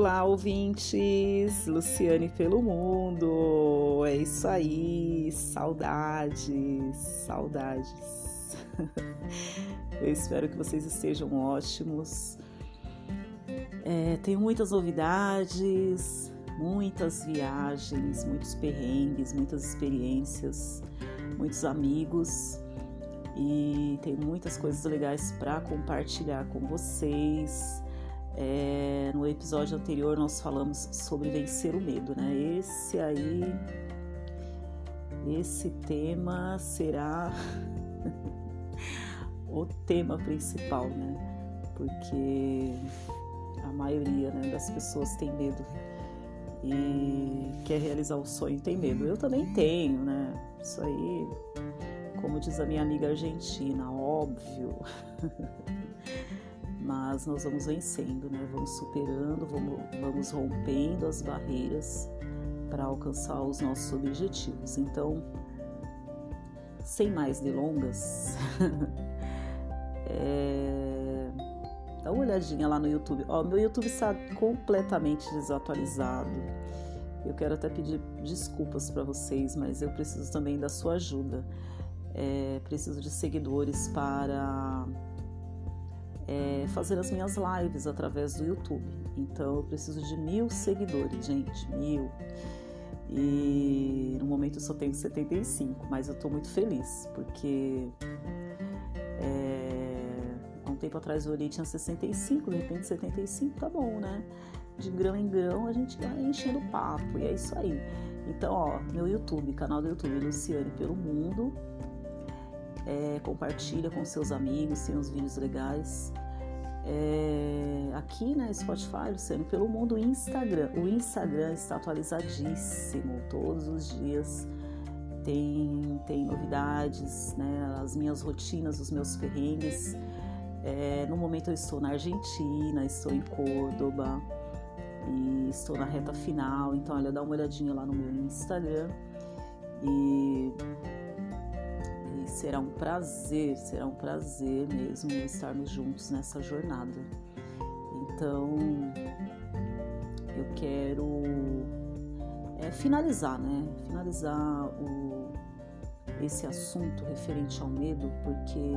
Olá, ouvintes! Luciane pelo mundo! É isso aí! Saudades, saudades! Eu espero que vocês estejam ótimos. É, tenho muitas novidades, muitas viagens, muitos perrengues, muitas experiências, muitos amigos e tem muitas coisas legais para compartilhar com vocês. É, no episódio anterior nós falamos sobre vencer o medo, né? Esse aí, esse tema será o tema principal, né? Porque a maioria né, das pessoas tem medo e quer realizar o sonho tem medo. Eu também tenho, né? Isso aí, como diz a minha amiga argentina, óbvio. Mas nós vamos vencendo, né? Vamos superando, vamos, vamos rompendo as barreiras para alcançar os nossos objetivos. Então, sem mais delongas, é... dá uma olhadinha lá no YouTube. Ó, meu YouTube está completamente desatualizado. Eu quero até pedir desculpas para vocês, mas eu preciso também da sua ajuda. É, preciso de seguidores para é, fazer as minhas lives através do YouTube. Então eu preciso de mil seguidores, gente, mil. E no momento eu só tenho 75, mas eu estou muito feliz porque é, há um tempo atrás eu olhei tinha 65, de repente 75 tá bom, né? De grão em grão a gente vai enchendo o papo e é isso aí. Então, ó, meu YouTube, canal do YouTube Luciane pelo Mundo, é, compartilha com seus amigos, tem uns vídeos legais. É, aqui na né, Spotify, Luciano, pelo mundo, Instagram. O Instagram está atualizadíssimo todos os dias. Tem, tem novidades, né? As minhas rotinas, os meus perrengues. É, no momento eu estou na Argentina, estou em Córdoba e estou na reta final. Então, olha, dá uma olhadinha lá no meu Instagram. E será um prazer, será um prazer mesmo estarmos juntos nessa jornada. Então, eu quero é, finalizar, né? Finalizar o, esse assunto referente ao medo, porque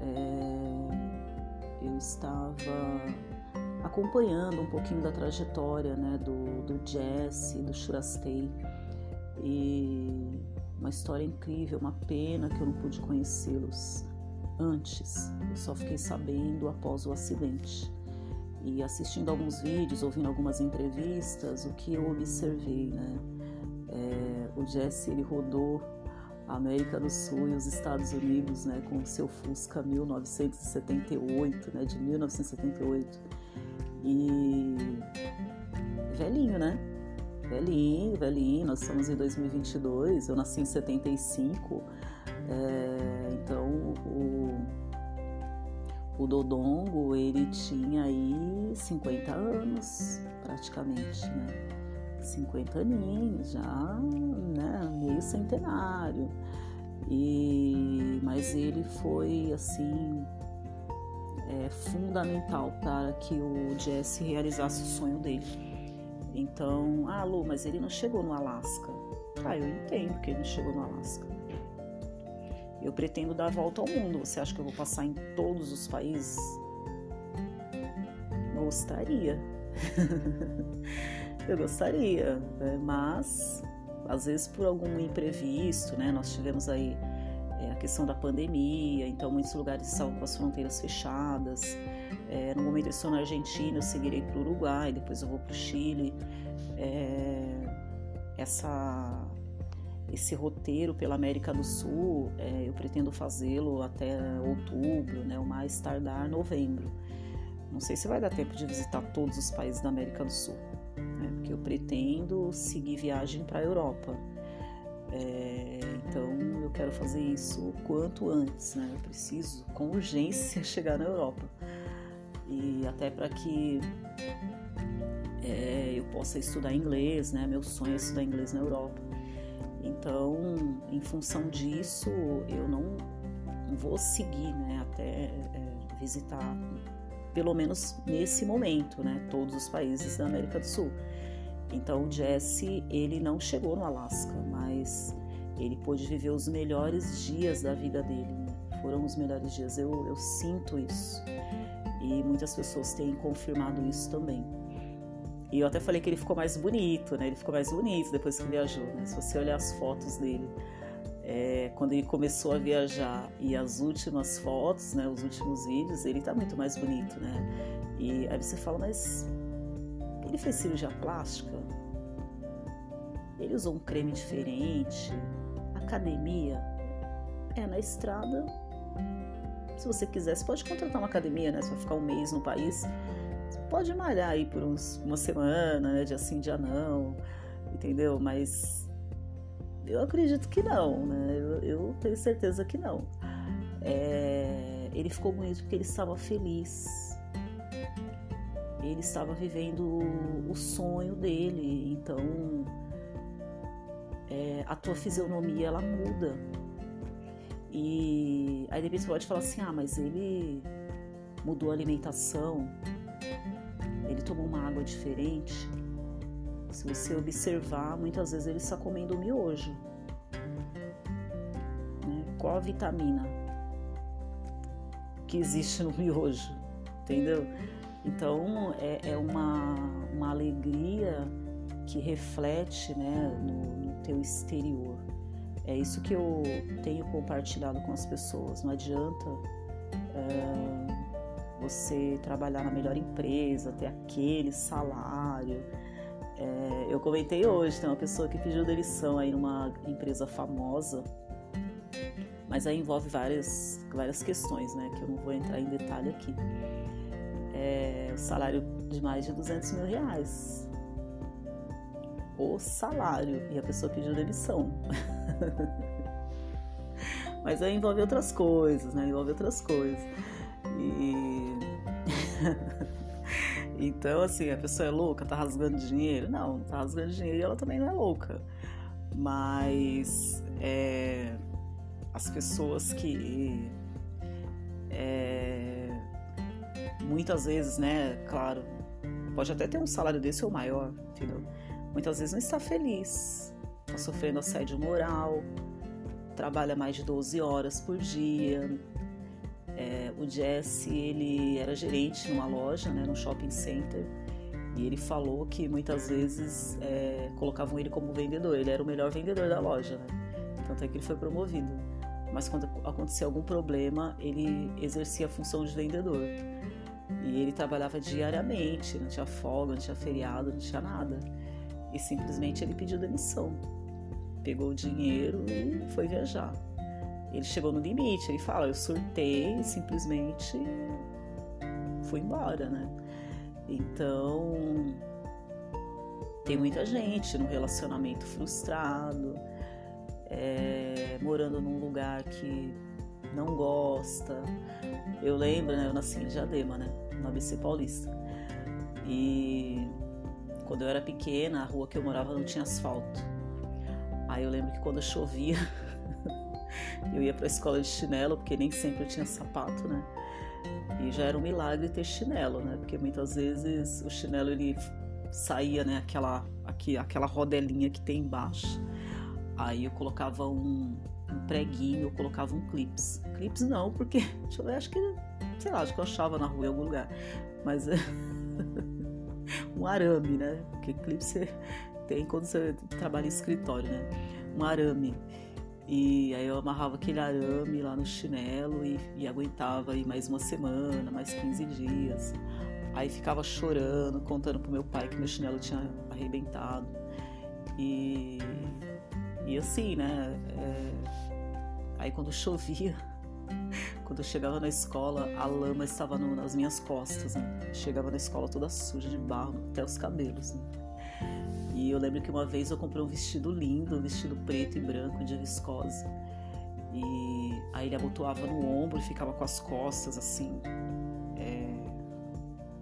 é, eu estava acompanhando um pouquinho da trajetória né, do, do Jesse, do Shurastei, e uma história incrível, uma pena que eu não pude conhecê-los antes. Eu só fiquei sabendo após o acidente. E assistindo alguns vídeos, ouvindo algumas entrevistas, o que eu observei, né? É, o Jesse ele rodou a América do Sul e os Estados Unidos, né, com o seu Fusca 1978, né, de 1978. E velhinho, né? Velhinho, velhinho, nós estamos em 2022, eu nasci em 75, é, então o, o Dodongo, ele tinha aí 50 anos, praticamente, né? 50 aninhos já, né? Meio centenário. E, mas ele foi, assim, é, fundamental para que o Jesse realizasse o sonho dele então, ah, Lu, mas ele não chegou no Alasca. Ah, eu entendo que ele não chegou no Alasca. Eu pretendo dar a volta ao mundo. Você acha que eu vou passar em todos os países? Gostaria. eu gostaria, né? mas às vezes por algum imprevisto, né? Nós tivemos aí é, a questão da pandemia, então muitos lugares estavam com as fronteiras fechadas. É, no momento eu estou na Argentina, eu seguirei para o Uruguai, depois eu vou para o Chile. É, essa, esse roteiro pela América do Sul, é, eu pretendo fazê-lo até outubro, né, o mais tardar novembro. Não sei se vai dar tempo de visitar todos os países da América do Sul, né, porque eu pretendo seguir viagem para a Europa. É, então eu quero fazer isso o quanto antes, né? Eu preciso com urgência chegar na Europa e até para que é, eu possa estudar inglês, né? Meu sonho é estudar inglês na Europa. Então, em função disso, eu não vou seguir, né? Até é, visitar pelo menos nesse momento, né? Todos os países da América do Sul. Então o Jesse ele não chegou no Alasca, mas ele pôde viver os melhores dias da vida dele. Né? Foram os melhores dias. Eu, eu sinto isso e muitas pessoas têm confirmado isso também. E eu até falei que ele ficou mais bonito, né? Ele ficou mais bonito depois que viajou, né? Se você olhar as fotos dele, é, quando ele começou a viajar e as últimas fotos, né? Os últimos vídeos, ele tá muito mais bonito, né? E aí você fala, mas ele fez cirurgia plástica? Ele usou um creme diferente? Academia? É, na estrada. Se você quiser, você pode contratar uma academia, né? Você vai ficar um mês no país pode malhar aí por uns, uma semana, né, de assim, dia não, entendeu? Mas eu acredito que não, né? Eu, eu tenho certeza que não. É, ele ficou bonito porque ele estava feliz. Ele estava vivendo o sonho dele, então é, a tua fisionomia ela muda. E aí depois você pode falar assim, ah, mas ele mudou a alimentação, ele tomou uma água diferente. Se você observar, muitas vezes ele está comendo miojo. Né? Qual a vitamina que existe no miojo? Entendeu? Então é, é uma, uma alegria que reflete né, no, no teu exterior. É isso que eu tenho compartilhado com as pessoas. Não adianta. É, você trabalhar na melhor empresa, ter aquele salário. É, eu comentei hoje, tem uma pessoa que pediu demissão aí numa empresa famosa, mas aí envolve várias, várias questões, né, que eu não vou entrar em detalhe aqui. É, o salário de mais de 200 mil reais. O salário, e a pessoa pediu demissão. mas aí envolve outras coisas, né, envolve outras coisas. E. então, assim, a pessoa é louca, tá rasgando dinheiro? Não, tá rasgando dinheiro e ela também não é louca. Mas é, as pessoas que é, muitas vezes, né, claro, pode até ter um salário desse ou maior, entendeu? Muitas vezes não está feliz, está sofrendo assédio moral, trabalha mais de 12 horas por dia, é, o Jesse ele era gerente numa loja, né, num shopping center, e ele falou que muitas vezes é, colocavam ele como vendedor. Ele era o melhor vendedor da loja, né? Tanto é que ele foi promovido. Mas quando acontecia algum problema, ele exercia a função de vendedor. E ele trabalhava diariamente, não tinha folga, não tinha feriado, não tinha nada. E simplesmente ele pediu demissão. Pegou o dinheiro e foi viajar ele chegou no limite. Ele fala: Eu surtei e simplesmente fui embora, né? Então, tem muita gente no relacionamento frustrado, é, morando num lugar que não gosta. Eu lembro, né? Eu nasci em Diadema, né? No ABC Paulista. E quando eu era pequena, a rua que eu morava não tinha asfalto. Aí eu lembro que quando chovia, Eu ia para a escola de chinelo, porque nem sempre eu tinha sapato, né? E já era um milagre ter chinelo, né? Porque muitas vezes o chinelo ele saía, né? Aquela, aqui, aquela rodelinha que tem embaixo. Aí eu colocava um, um preguinho, eu colocava um clips. Clips não, porque eu acho que, sei lá, acho que eu achava na rua em algum lugar. Mas um arame, né? Porque clips você tem quando você trabalha em escritório, né? Um arame. E aí eu amarrava aquele arame lá no chinelo e, e aguentava aí mais uma semana, mais 15 dias. Aí ficava chorando, contando pro meu pai que meu chinelo tinha arrebentado. E, e assim, né? É, aí quando chovia, quando eu chegava na escola, a lama estava no, nas minhas costas, né? Chegava na escola toda suja de barro, até os cabelos. Né? E eu lembro que uma vez eu comprei um vestido lindo, um vestido preto e branco de viscose. E aí ele abotoava no ombro e ficava com as costas assim, é,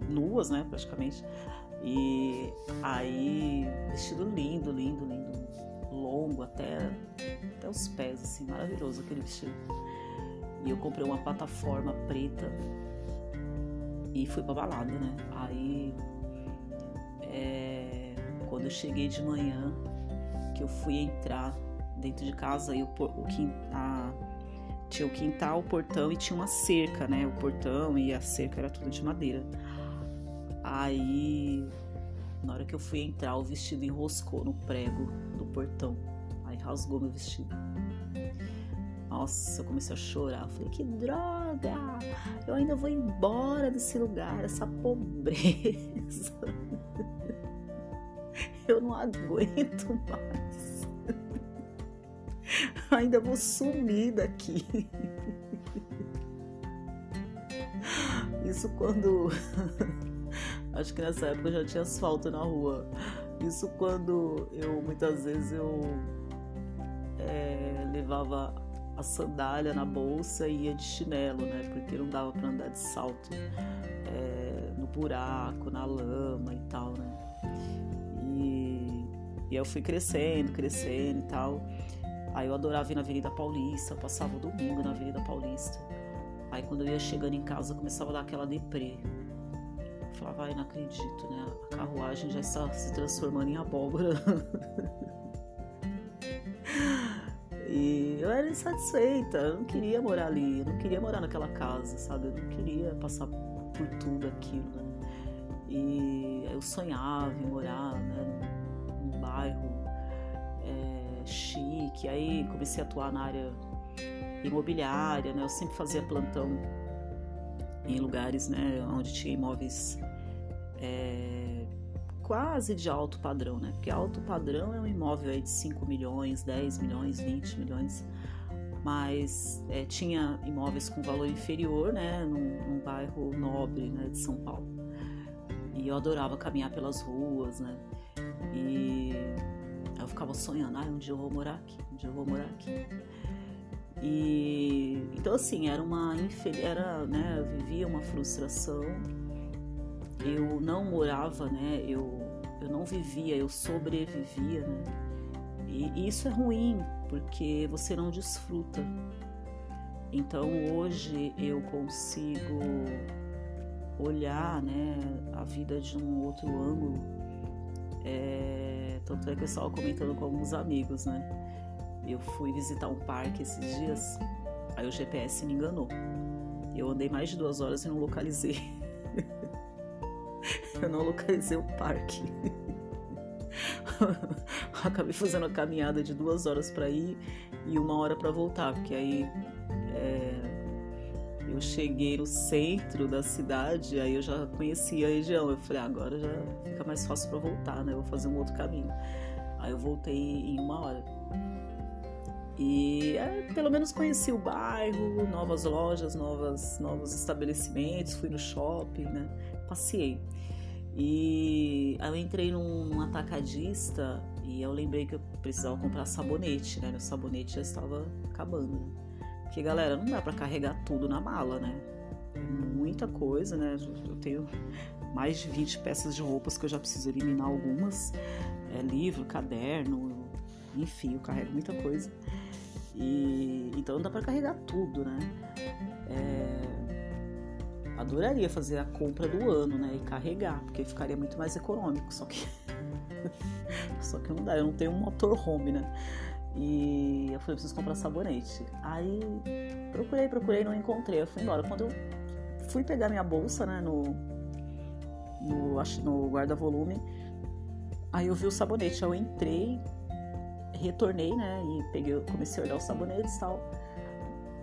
nuas, né, praticamente. E aí, vestido lindo, lindo, lindo, longo até, até os pés, assim, maravilhoso aquele vestido. E eu comprei uma plataforma preta e fui pra balada, né? Aí, é, quando eu cheguei de manhã, que eu fui entrar dentro de casa, e o, o, a, tinha o quintal, o portão e tinha uma cerca, né? O portão e a cerca era tudo de madeira. Aí, na hora que eu fui entrar, o vestido enroscou no prego do portão. Aí rasgou meu vestido. Nossa, eu comecei a chorar. Eu falei, que droga! Eu ainda vou embora desse lugar, essa pobreza. Eu não aguento mais. Ainda vou sumir daqui. Isso quando. Acho que nessa época já tinha asfalto na rua. Isso quando eu muitas vezes eu é, levava a sandália na bolsa e ia de chinelo, né? Porque não dava para andar de salto é, no buraco, na lama e tal, né? E, e eu fui crescendo, crescendo e tal. Aí eu adorava ir na Avenida Paulista, passava o domingo na Avenida Paulista. Aí quando eu ia chegando em casa, começava a dar aquela deprê. Eu falava, ai, não acredito, né? A carruagem já está se transformando em abóbora. E eu era insatisfeita, eu não queria morar ali, eu não queria morar naquela casa, sabe? Eu não queria passar por tudo aquilo, né? E eu sonhava em morar né, num, bairro é, chique, aí comecei a atuar na área imobiliária, né? Eu sempre fazia plantão em lugares, né, onde tinha imóveis é, quase de alto padrão, né? Porque alto padrão é um imóvel aí de 5 milhões, 10 milhões, 20 milhões, mas é, tinha imóveis com valor inferior, né? Num, num, bairro nobre, né? De São Paulo. E eu adorava caminhar pelas ruas, né? E eu ficava sonhando, ah, um dia eu vou morar aqui, um dia eu vou morar aqui. E então assim, era uma era, né, eu vivia uma frustração eu não morava, né? Eu, eu não vivia, eu sobrevivia, né? E, isso é ruim, porque você não desfruta. Então hoje eu consigo olhar, né, a vida de um outro ângulo. É, tanto é que eu estava comentando com alguns amigos, né? Eu fui visitar um parque esses dias, aí o GPS me enganou. Eu andei mais de duas horas e não localizei. eu não localizei o parque. Acabei fazendo a caminhada de duas horas para ir e uma hora para voltar, porque aí é, eu cheguei no centro da cidade, aí eu já conhecia a região. Eu falei, ah, agora já fica mais fácil para voltar, né? Eu vou fazer um outro caminho. Aí eu voltei em uma hora. E é, pelo menos conheci o bairro, novas lojas, novas, novos estabelecimentos, fui no shopping, né? Passei. E aí eu entrei num, num, atacadista e eu lembrei que eu precisava comprar sabonete, né? Meu sabonete já estava acabando. Porque, galera, não dá para carregar tudo na mala, né? Muita coisa, né? Eu tenho mais de 20 peças de roupas que eu já preciso eliminar algumas. É, livro, caderno, enfim, eu carrego muita coisa. E então não dá para carregar tudo, né? É, adoraria fazer a compra do ano, né? E carregar, porque ficaria muito mais econômico. Só que. só que não dá, eu não tenho um motorhome, né? E eu falei, preciso comprar sabonete. Aí procurei, procurei, não encontrei. Eu fui embora. Quando eu fui pegar minha bolsa, né, no, no, no guarda-volume, aí eu vi o sabonete. Aí eu entrei, retornei, né, e peguei, comecei a olhar os sabonetes e tal.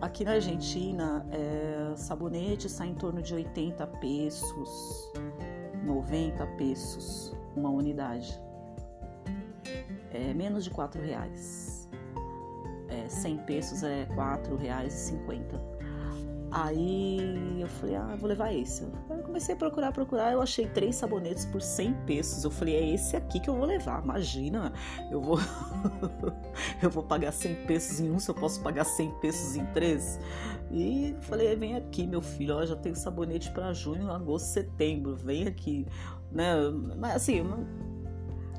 Aqui na Argentina, é, sabonete sai em torno de 80 pesos, 90 pesos uma unidade. É menos de 4 reais. É, 100 pesos é 4 reais e 50. Aí eu falei, ah, vou levar esse. Eu comecei a procurar, procurar. Eu achei três sabonetes por 100 pesos. Eu falei, é esse aqui que eu vou levar. Imagina, eu vou, eu vou pagar 100 pesos em um, se eu posso pagar 100 pesos em três. E falei, vem aqui, meu filho, ó, já tenho sabonete para junho, agosto, setembro. Vem aqui, né? Mas assim,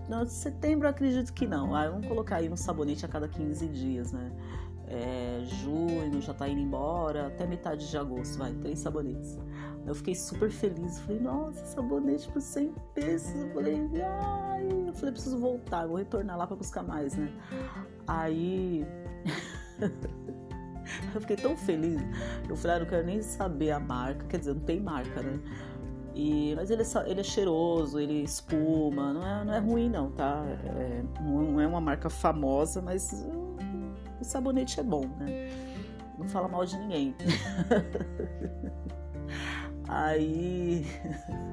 não, setembro acredito que não. Ah, vamos colocar aí um sabonete a cada 15 dias, né? é, junho, já tá indo embora, até metade de agosto, vai, três sabonetes. Eu fiquei super feliz, falei, nossa, sabonete por 100 pesos. Eu falei, ai, eu falei, preciso voltar, vou retornar lá para buscar mais, né? Aí. eu fiquei tão feliz. Eu falei, ah, não quero nem saber a marca, quer dizer, não tem marca, né? E, mas ele, é ele é cheiroso, ele espuma, não é, não é ruim não, tá? É, não é uma marca famosa, mas o sabonete é bom, né? Não fala mal de ninguém. aí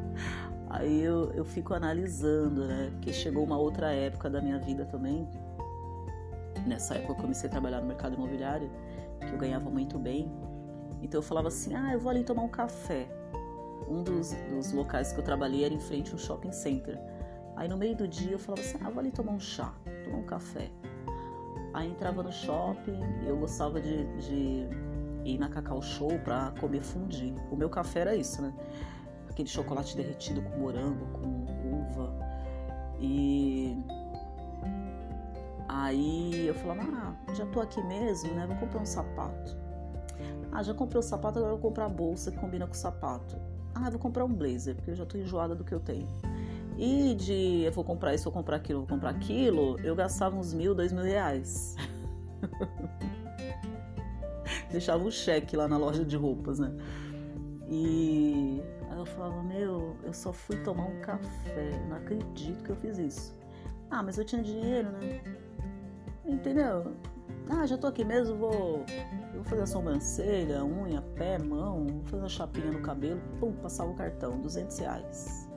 aí eu, eu fico analisando, né? Porque chegou uma outra época da minha vida também. Nessa época eu comecei a trabalhar no mercado imobiliário, que eu ganhava muito bem. Então eu falava assim: ah, eu vou ali tomar um café um dos, dos locais que eu trabalhei era em frente ao shopping center. Aí no meio do dia eu falava assim, ah, vou ali tomar um chá, tomar um café. Aí entrava no shopping eu gostava de, de ir na Cacau Show pra comer fundi. O meu café era isso, né? Aquele chocolate derretido com morango, com uva. E aí eu falava, ah, já tô aqui mesmo, né? Vou comprar um sapato. Ah, já comprei o sapato, agora vou comprar a bolsa que combina com o sapato. Ah, vou comprar um blazer, porque eu já tô enjoada do que eu tenho. E de eu vou comprar isso, vou comprar aquilo, vou comprar aquilo, eu gastava uns mil, dois mil reais. Deixava um cheque lá na loja de roupas, né? E aí eu falava, meu, eu só fui tomar um café, não acredito que eu fiz isso. Ah, mas eu tinha dinheiro, né? Entendeu? Ah, já tô aqui mesmo, vou, vou fazer a sobrancelha, unha, pé, mão, vou fazer uma chapinha no cabelo, pum, passava o cartão, 200 reais.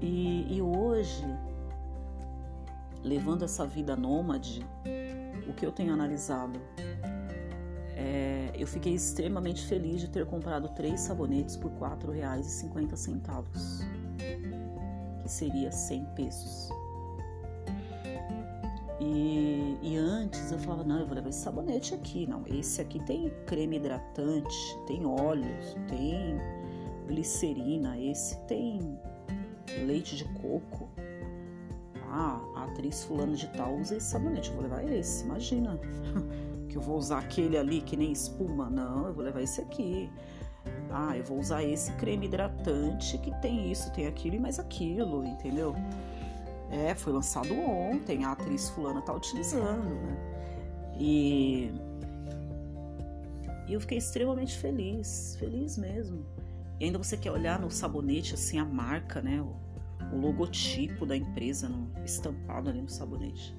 E, e hoje, levando essa vida nômade, o que eu tenho analisado é, eu fiquei extremamente feliz de ter comprado três sabonetes por R$ 4,50, que seria 100 pesos. E, e, antes eu falava, não, eu vou levar esse sabonete aqui. Não, esse aqui tem creme hidratante, tem óleos, tem glicerina, esse tem leite de coco. Ah, atriz fulana de tal usa esse sabonete, eu vou levar esse, imagina. que eu vou usar aquele ali que nem espuma. Não, eu vou levar esse aqui. Ah, eu vou usar esse creme hidratante que tem isso, tem aquilo e mais aquilo, entendeu? É, foi lançado ontem, a atriz fulana tá utilizando, né? E, e eu fiquei extremamente feliz, feliz mesmo. E ainda você quer olhar no sabonete, assim, a marca, né? O, logotipo da empresa no, estampado ali no sabonete.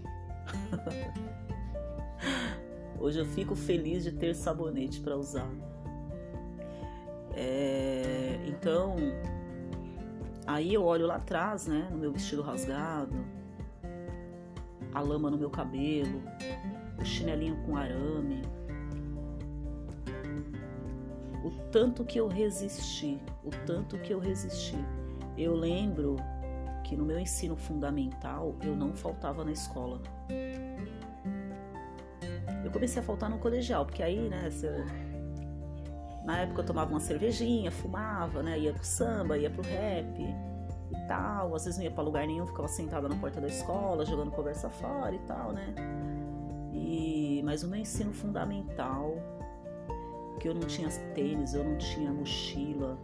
Hoje eu fico feliz de ter sabonete para usar. É, então, Aí eu olho lá atrás, né, no meu vestido rasgado, a lama no meu cabelo, o chinelinho com arame. O tanto que eu resisti, o tanto que eu resisti. Eu lembro que no meu ensino fundamental eu não faltava na escola. Eu comecei a faltar no colegial, porque aí, né, na época eu tomava uma cervejinha, fumava, né? Ia pro samba, ia pro rap e tal. Às vezes não ia pra lugar nenhum, ficava sentada na porta da escola, jogando conversa fora e tal, né? E, mas o meu ensino fundamental, que eu não tinha tênis, eu não tinha mochila.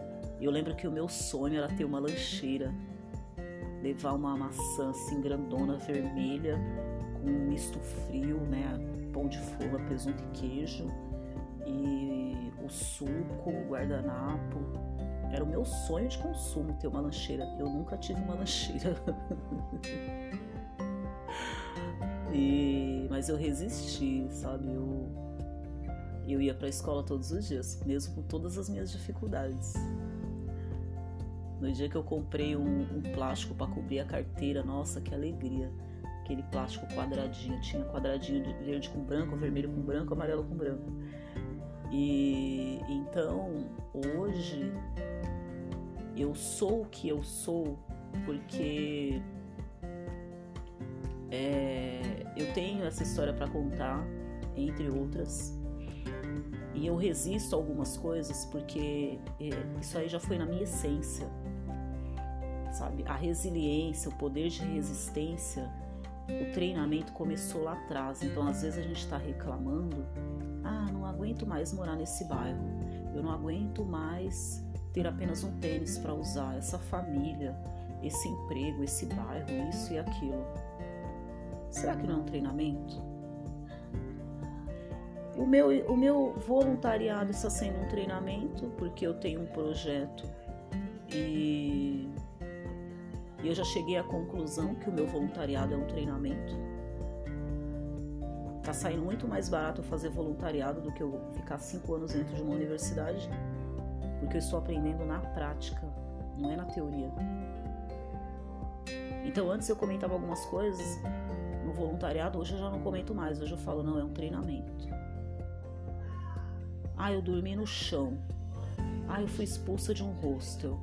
Eu lembro que o meu sonho era ter uma lancheira, levar uma maçã assim grandona, vermelha, com um misto frio, né? Pão de forma, presunto e queijo. E o suco, o guardanapo. Era o meu sonho de consumo ter uma lancheira. Eu nunca tive uma lancheira. e, mas eu resisti, sabe? Eu, eu ia para a escola todos os dias, mesmo com todas as minhas dificuldades. No dia que eu comprei um, um plástico para cobrir a carteira, nossa, que alegria! Aquele plástico quadradinho, tinha quadradinho de verde com branco, vermelho com branco, amarelo com branco. E então hoje eu sou o que eu sou porque é, eu tenho essa história para contar, entre outras, e eu resisto a algumas coisas porque é, isso aí já foi na minha essência, sabe? A resiliência, o poder de resistência o treinamento começou lá atrás. Então, às vezes a gente está reclamando: ah, não aguento mais morar nesse bairro, eu não aguento mais ter apenas um tênis para usar, essa família, esse emprego, esse bairro, isso e aquilo. Será que não é um treinamento? O meu, o meu voluntariado está sendo um treinamento, porque eu tenho um projeto e e eu já cheguei à conclusão que o meu voluntariado é um treinamento. Tá saindo muito mais barato fazer voluntariado do que eu ficar cinco anos dentro de uma universidade, porque eu estou aprendendo na prática, não é na teoria. Então antes eu comentava algumas coisas no voluntariado, hoje eu já não comento mais, hoje eu falo, não, é um treinamento. Ah, eu dormi no chão. Ah, eu fui expulsa de um hostel.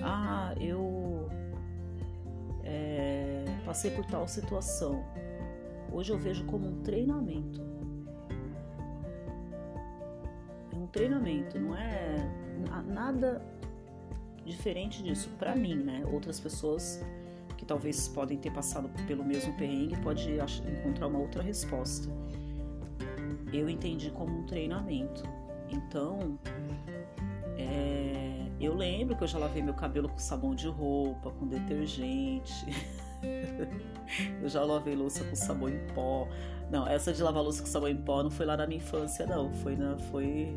Ah, eu é, passei por tal situação. Hoje eu vejo como um treinamento. É um treinamento, não é nada diferente disso para mim, né? Outras pessoas que talvez podem ter passado pelo mesmo perrengue pode encontrar uma outra resposta. Eu entendi como um treinamento. Então, é, eu lembro que eu já lavei meu cabelo com sabão de roupa, com detergente. eu já lavei louça com sabão em pó. Não, essa de lavar louça com sabão em pó não foi lá na minha infância, não. Foi, na, foi,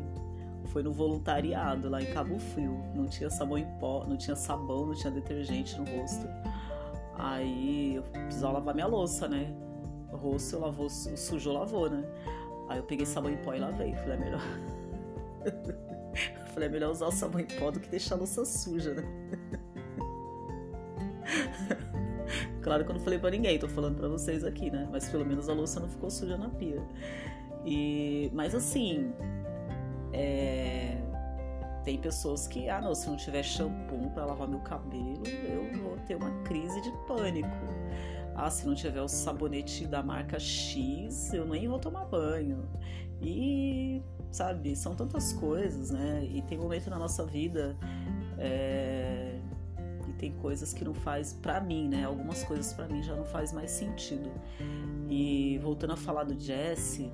foi no voluntariado, lá em Cabo Frio. Não tinha sabão em pó, não tinha sabão, não tinha detergente no rosto. Aí eu precisava lavar minha louça, né? O rosto eu lavou, o sujo lavou, né? Aí eu peguei sabão em pó e lavei. Falei, é melhor. Falei, é melhor usar o sabão em pó do que deixar a louça suja, né? claro que eu não falei pra ninguém, tô falando pra vocês aqui, né? Mas pelo menos a louça não ficou suja na pia. E, mas assim, é, tem pessoas que, ah, não, se não tiver shampoo para lavar meu cabelo, eu vou ter uma crise de pânico. Ah, se não tiver o sabonete da marca X, eu nem vou tomar banho. E sabe? São tantas coisas, né? E tem momento na nossa vida é, e tem coisas que não faz para mim, né? Algumas coisas para mim já não faz mais sentido. E voltando a falar do Jesse,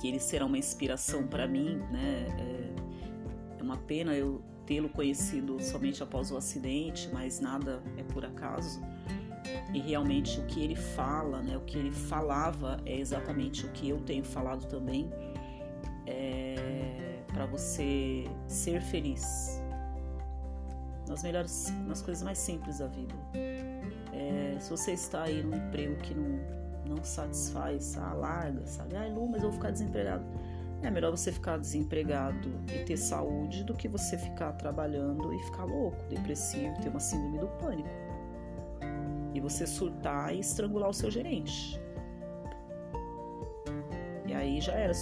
que ele será uma inspiração para mim, né? É, é uma pena eu tê-lo conhecido somente após o acidente, mas nada é por acaso. E realmente o que ele fala, né, o que ele falava é exatamente o que eu tenho falado também é, para você ser feliz nas melhores, nas coisas mais simples da vida. É, se você está aí num emprego que não, não satisfaz, ah, larga, sabe? Lu, mas eu vou ficar desempregado. É melhor você ficar desempregado e ter saúde do que você ficar trabalhando e ficar louco, depressivo, ter uma síndrome do pânico. E você surtar e estrangular o seu gerente. E aí já era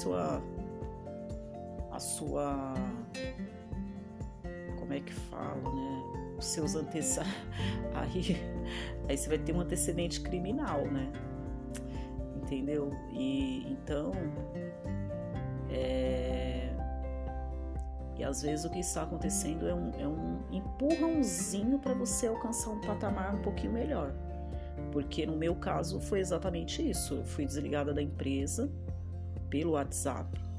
sua. Como é que fala, né? Os seus antecedentes. Aí, aí você vai ter um antecedente criminal, né? Entendeu? E então. É... E às vezes o que está acontecendo é um, é um empurrãozinho para você alcançar um patamar um pouquinho melhor. Porque no meu caso foi exatamente isso. Eu fui desligada da empresa pelo WhatsApp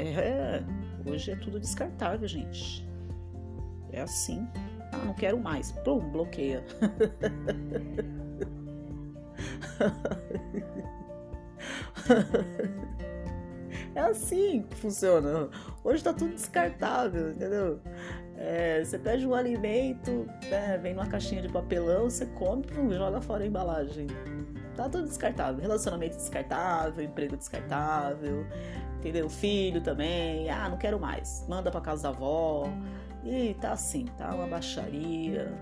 é, hoje é tudo descartável, gente. É assim. Ah, não quero mais. Pum, bloqueia. É assim que funciona. Hoje tá tudo descartável, entendeu? É, você pede um alimento, né, vem numa caixinha de papelão, você come, pum, joga fora a embalagem. Tá tudo descartável. Relacionamento descartável, emprego descartável, entendeu? Filho também, ah, não quero mais, manda para casa da avó. E tá assim, tá uma baixaria.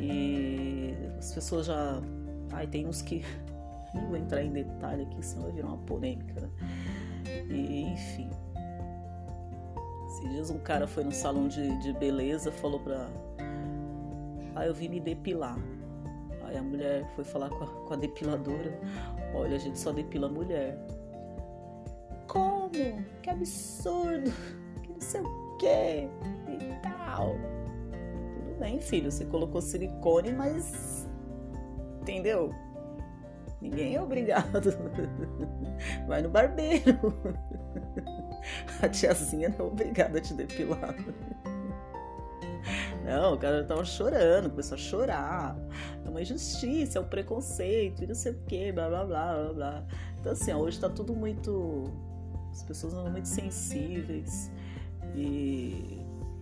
E as pessoas já. Ai, tem uns que. Não vou entrar em detalhe aqui, senão vai virar uma polêmica. E, enfim. Esses dias um cara foi no salão de, de beleza, falou pra. Ah, eu vim me depilar. Aí a mulher foi falar com a, com a depiladora: Olha, a gente só depila mulher. Como? Que absurdo! Que não sei o quê e tal. Tudo bem, filho, você colocou silicone, mas. Entendeu? Ninguém é obrigado. Vai no barbeiro. A tiazinha não é obrigada a te depilar. Não, o cara tava chorando, começou a chorar. É uma injustiça, é um preconceito, e não sei o que, blá blá blá blá blá. Então, assim, ó, hoje tá tudo muito. As pessoas são muito sensíveis. E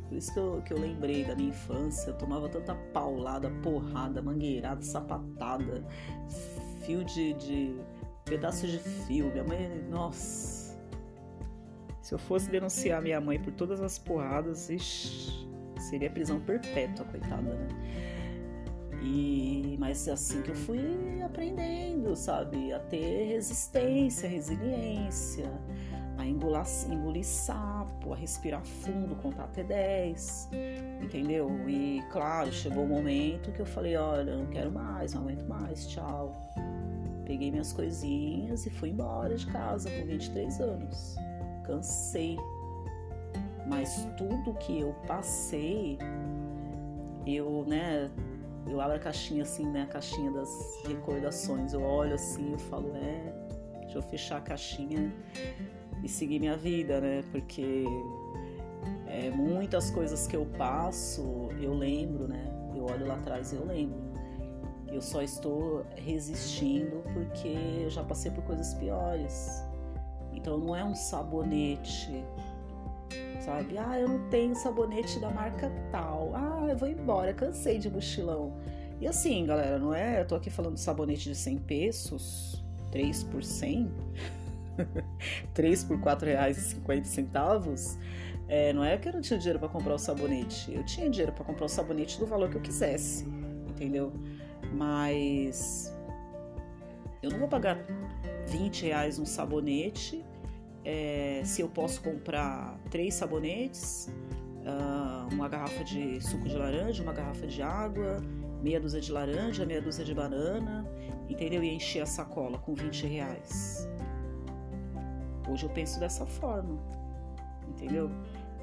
por isso que eu, que eu lembrei da minha infância. Eu tomava tanta paulada, porrada, mangueirada, sapatada, fio de, de pedaço de fio. Minha mãe, nossa. Se eu fosse denunciar minha mãe por todas as porradas, ixi, seria prisão perpétua, coitada, né? E, mas é assim que eu fui aprendendo, sabe? A ter resistência, resiliência, a engolir, engolir sapo, a respirar fundo, contar até 10, entendeu? E claro, chegou o momento que eu falei: olha, não quero mais, não aguento mais, tchau. Peguei minhas coisinhas e fui embora de casa com 23 anos. Cansei mas tudo que eu passei, eu, né, eu abro a caixinha assim, né, a caixinha das recordações, eu olho assim, eu falo, é, deixa eu fechar a caixinha e seguir minha vida, né, porque é, muitas coisas que eu passo, eu lembro, né, eu olho lá atrás e eu lembro. Eu só estou resistindo porque eu já passei por coisas piores. Então não é um sabonete sabe? Ah, eu não tenho sabonete da marca tal. Ah, eu vou embora, cansei de mochilão. E assim, galera, não é? Eu tô aqui falando de sabonete de 100 pesos, 3 por 100, 3 por 4 reais e 50 centavos. É, não é que eu não tinha dinheiro para comprar o sabonete. Eu tinha dinheiro para comprar o sabonete do valor que eu quisesse, entendeu? Mas eu não vou pagar 20 reais um sabonete é, se eu posso comprar três sabonetes, uh, uma garrafa de suco de laranja, uma garrafa de água, meia dúzia de laranja, meia dúzia de banana, entendeu? E encher a sacola com 20 reais. Hoje eu penso dessa forma, entendeu?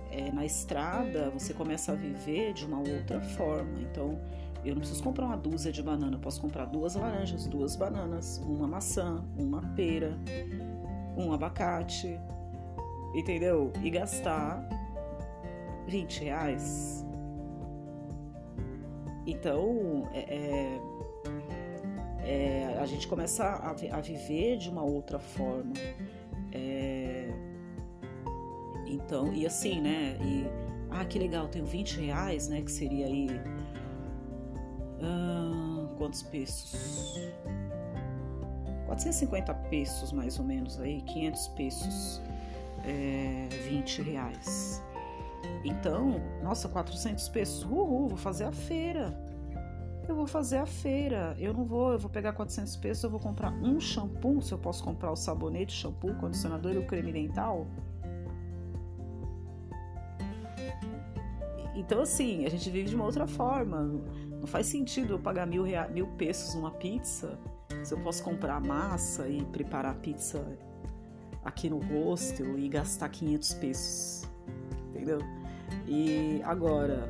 É, na estrada você começa a viver de uma outra forma. Então eu não preciso comprar uma dúzia de banana, eu posso comprar duas laranjas, duas bananas, uma maçã, uma pera, um abacate, entendeu? E gastar 20 reais. Então, é, é, é, a gente começa a, a, viver de uma outra forma. É, então, e assim, né? E, ah, que legal, tenho 20 reais, né? Que seria aí. Ah, quantos pesos? 450 pesos mais ou menos aí, 500 pesos, é, 20 reais. Então, nossa, 400 pesos, uhul, vou fazer a feira. Eu vou fazer a feira. Eu não vou, eu vou pegar 400 pesos, eu vou comprar um shampoo, se eu posso comprar o sabonete, shampoo, condicionador e o creme dental. Então, assim, a gente vive de uma outra forma. Não faz sentido eu pagar mil, rea... mil pesos numa pizza se eu posso comprar massa e preparar pizza aqui no hostel e gastar 500 pesos, entendeu? E agora,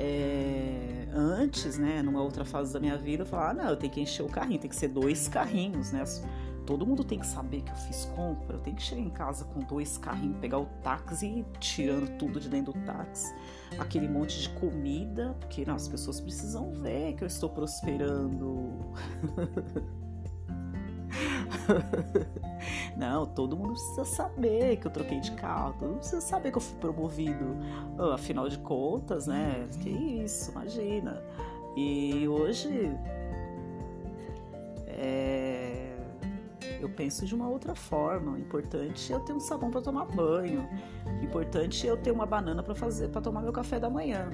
é, antes, né, numa outra fase da minha vida, eu falava, ah, não, eu tenho que encher o carrinho, tem que ser dois carrinhos, né? Todo mundo tem que saber que eu fiz compra, eu tenho que chegar em casa com dois carrinhos, pegar o táxi e tirando tudo de dentro do táxi, aquele monte de comida, porque não, as pessoas precisam ver que eu estou prosperando. Não, todo mundo precisa saber que eu troquei de carro, todo mundo precisa saber que eu fui promovido. Oh, afinal de contas, né? Que isso, imagina. E hoje é, eu penso de uma outra forma. O importante é eu ter um sabão para tomar banho. O importante é eu ter uma banana para fazer para tomar meu café da manhã.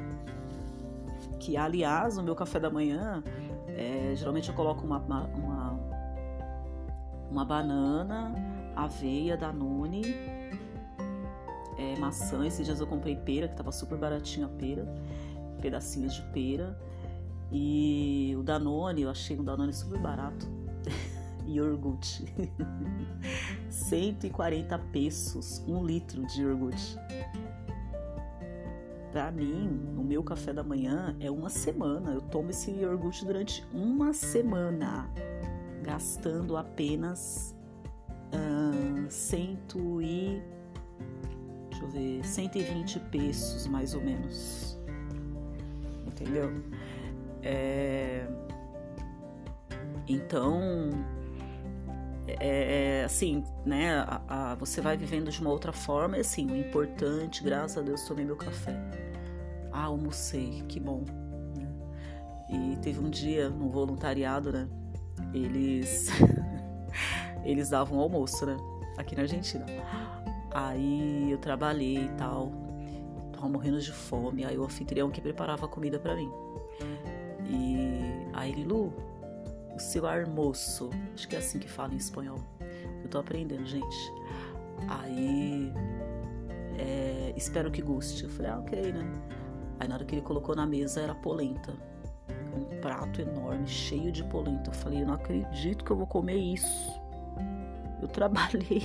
Que aliás, o meu café da manhã, é, geralmente eu coloco uma, uma uma banana, aveia, danone, é, maçã. Esses dias eu comprei pera, que tava super baratinho a pera, pedacinhos de pera. E o Danone, eu achei um Danone super barato. iogurte. 140 pesos, um litro de iogurte. para mim, no meu café da manhã é uma semana. Eu tomo esse iogurte durante uma semana, gastando apenas uh, cento e deixa eu ver, 120 pesos mais ou menos. Entendeu? É... Então, é, é, assim, né? A, a, você vai vivendo de uma outra forma e assim, o importante, graças a Deus, tomei meu café. Ah, almocei, que bom. Né? E teve um dia no voluntariado, né? Eles eles davam almoço, né? Aqui na Argentina. Aí eu trabalhei e tal, tava morrendo de fome. Aí o anfitrião que preparava a comida para mim. E aí ele, Lu, o seu almoço. Acho que é assim que fala em espanhol. Eu tô aprendendo, gente. Aí, é, espero que goste. Eu falei, ah, ok, né? Aí na hora que ele colocou na mesa era polenta. Um prato enorme, cheio de polenta. Eu falei, eu não acredito que eu vou comer isso. Eu trabalhei.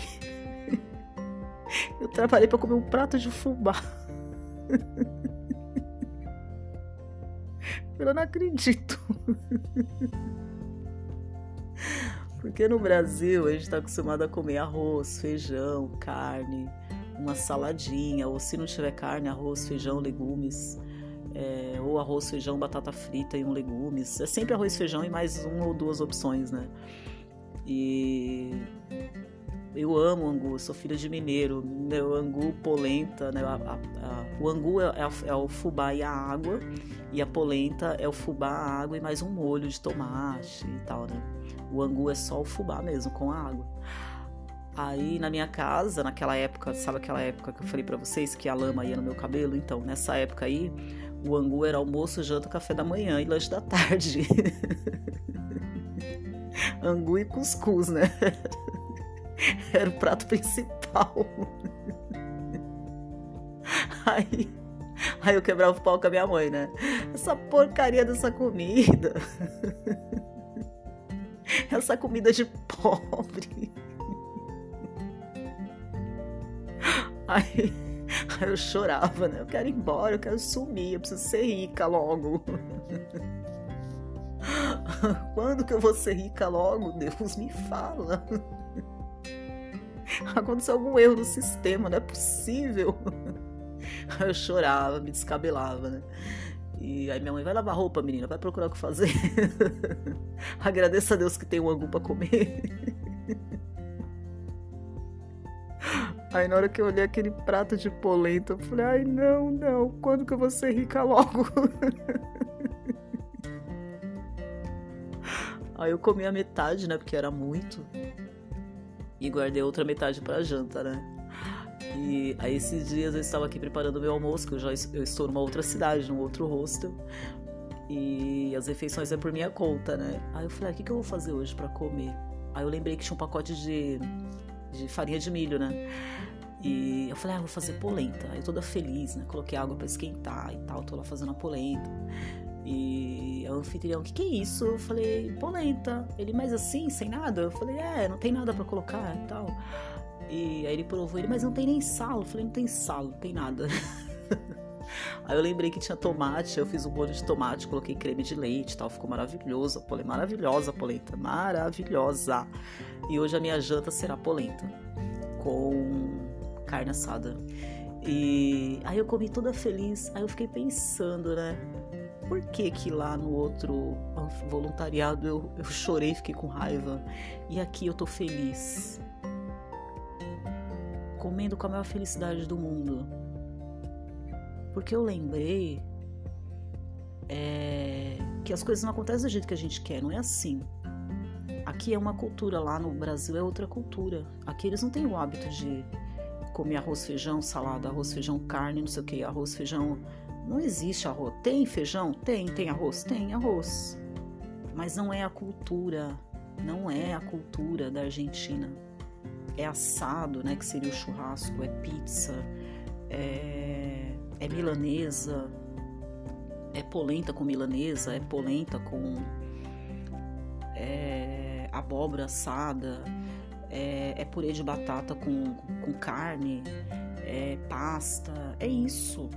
eu trabalhei para comer um prato de fubá. eu não acredito. Porque no Brasil a gente está acostumado a comer arroz, feijão, carne, uma saladinha, ou se não tiver carne, arroz, feijão, legumes, é, ou arroz, feijão, batata frita e um legumes. É sempre arroz, feijão e mais uma ou duas opções, né? E eu amo angu, sou filha de mineiro, o angu, polenta, né? A, a, a, o angu é, é, é, o fubá e a água, e a polenta é o fubá, a água e mais um molho de tomate e tal, né? O angu é só o fubá mesmo, com a água. Aí na minha casa, naquela época, sabe aquela época que eu falei para vocês que a lama ia no meu cabelo? Então, nessa época aí, o angu era almoço, janta, café da manhã e lanche da tarde. angu e cuscuz, né? Era o prato principal. Aí, aí eu quebrava o pau com a minha mãe, né? Essa porcaria dessa comida. essa comida de pobre. Aí, aí eu chorava, né? Eu quero ir embora, eu quero sumir, eu preciso ser rica logo. Quando que eu vou ser rica logo? Deus me fala. Aconteceu algum erro no sistema, não é possível. Eu chorava, me descabelava, né? E aí minha mãe vai lavar roupa, menina, vai procurar o que fazer. Agradeça a Deus que tem um angu para comer. Aí na hora que eu olhei aquele prato de polenta, eu falei, ai não, não, quando que eu vou ser rica logo? Aí eu comi a metade, né, porque era muito. E guardei outra metade para janta, né? E aí esses dias eu estava aqui preparando meu almoço, que eu já eu estou numa outra cidade, num outro hostel. E as refeições é por minha conta, né? Aí eu falei, ah, o que, que eu vou fazer hoje para comer? Aí eu lembrei que tinha um pacote de, de farinha de milho, né? E eu falei, ah, vou fazer polenta. Aí toda feliz, né? Coloquei água para esquentar e tal, tô lá fazendo a polenta. E o anfitrião, o que, que é isso? Eu falei, polenta. Ele, mas assim, sem nada? Eu falei, é, não tem nada para colocar e tal. E aí ele provou ele, mas não tem nem sal. Eu falei, não tem sal, não tem nada. aí eu lembrei que tinha tomate, eu fiz um molho de tomate, coloquei creme de leite e tal, ficou maravilhoso. A polenta, maravilhosa a polenta, maravilhosa. E hoje a minha janta será polenta com carne assada. E aí eu comi toda feliz, aí eu fiquei pensando, né? Por que que lá no outro voluntariado eu, eu chorei, fiquei com raiva e aqui eu tô feliz? comendo com a maior felicidade do mundo. Porque eu lembrei é, que as coisas não acontecem do jeito que a gente quer, não é assim. Aqui é uma cultura, lá no Brasil é outra cultura. Aqui eles não têm o hábito de comer arroz, feijão, salada, arroz, feijão, carne, não sei o que, arroz, feijão. Não existe arroz. Tem feijão? Tem. Tem arroz? Tem arroz. Mas não é a cultura, não é a cultura da Argentina é assado, né, que seria o churrasco, é pizza, é, é milanesa, é polenta com milanesa, é polenta com é, abóbora assada, é, é, purê de batata com, com carne, é pasta, é isso.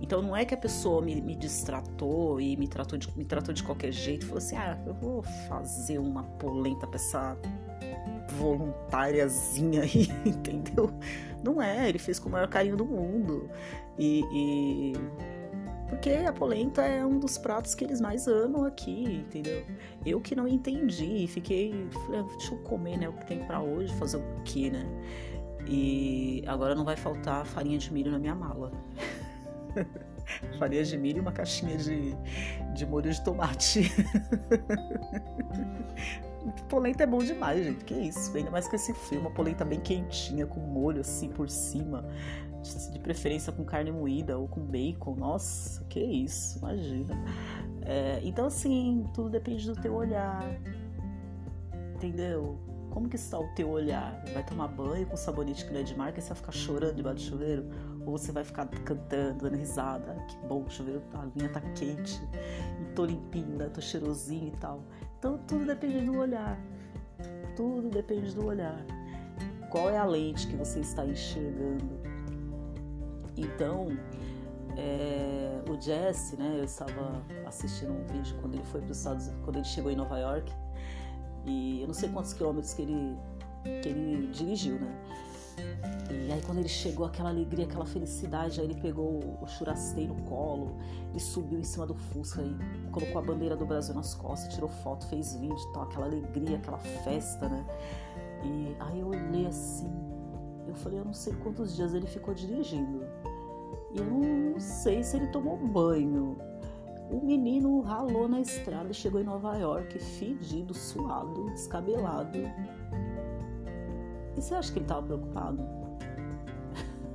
Então não é que a pessoa me, me distratou e me tratou, de, me tratou de qualquer jeito, falou assim: ah, eu vou fazer uma polenta pra essa voluntariazinha aí, entendeu? Não é, ele fez com o maior carinho do mundo. E, e, porque a polenta é um dos pratos que eles mais amam aqui, entendeu? Eu que não entendi, fiquei, falei, ah, deixa eu comer, né, o que tem para hoje, fazer o quê, né? E agora não vai faltar farinha de milho na minha mala. farinha de milho e uma caixinha de, de molho de tomate. polenta é bom demais, gente. Que isso? Ainda mais com esse frio, uma polenta bem quentinha, com molho assim por cima. De preferência com carne moída ou com bacon. Nossa, que isso, imagina. É, então, assim, tudo depende do teu olhar. Entendeu? Como que está o teu olhar? Vai tomar banho com sabonete que não é de marca e você vai ficar chorando debaixo do chuveiro? Ou você vai ficar cantando, dando risada? Que bom, o chuveiro a linha tá quente, e tô limpinho, né? tô cheirosinho e tal. Então tudo depende do olhar. Tudo depende do olhar. Qual é a lente que você está enxergando? Então, é, o Jesse, né? Eu estava assistindo um vídeo quando ele foi para os Estados quando ele chegou em Nova York e eu não sei quantos quilômetros que ele, que ele dirigiu, né? E aí quando ele chegou, aquela alegria, aquela felicidade, aí ele pegou o churastei no colo e subiu em cima do Fusca e colocou a bandeira do Brasil nas costas, tirou foto, fez vídeo e tal, aquela alegria, aquela festa, né? E aí eu olhei assim, eu falei, eu não sei quantos dias ele ficou dirigindo. E eu não sei se ele tomou banho. O menino ralou na estrada e chegou em Nova York, fedido, suado, descabelado. E você acha que ele estava preocupado?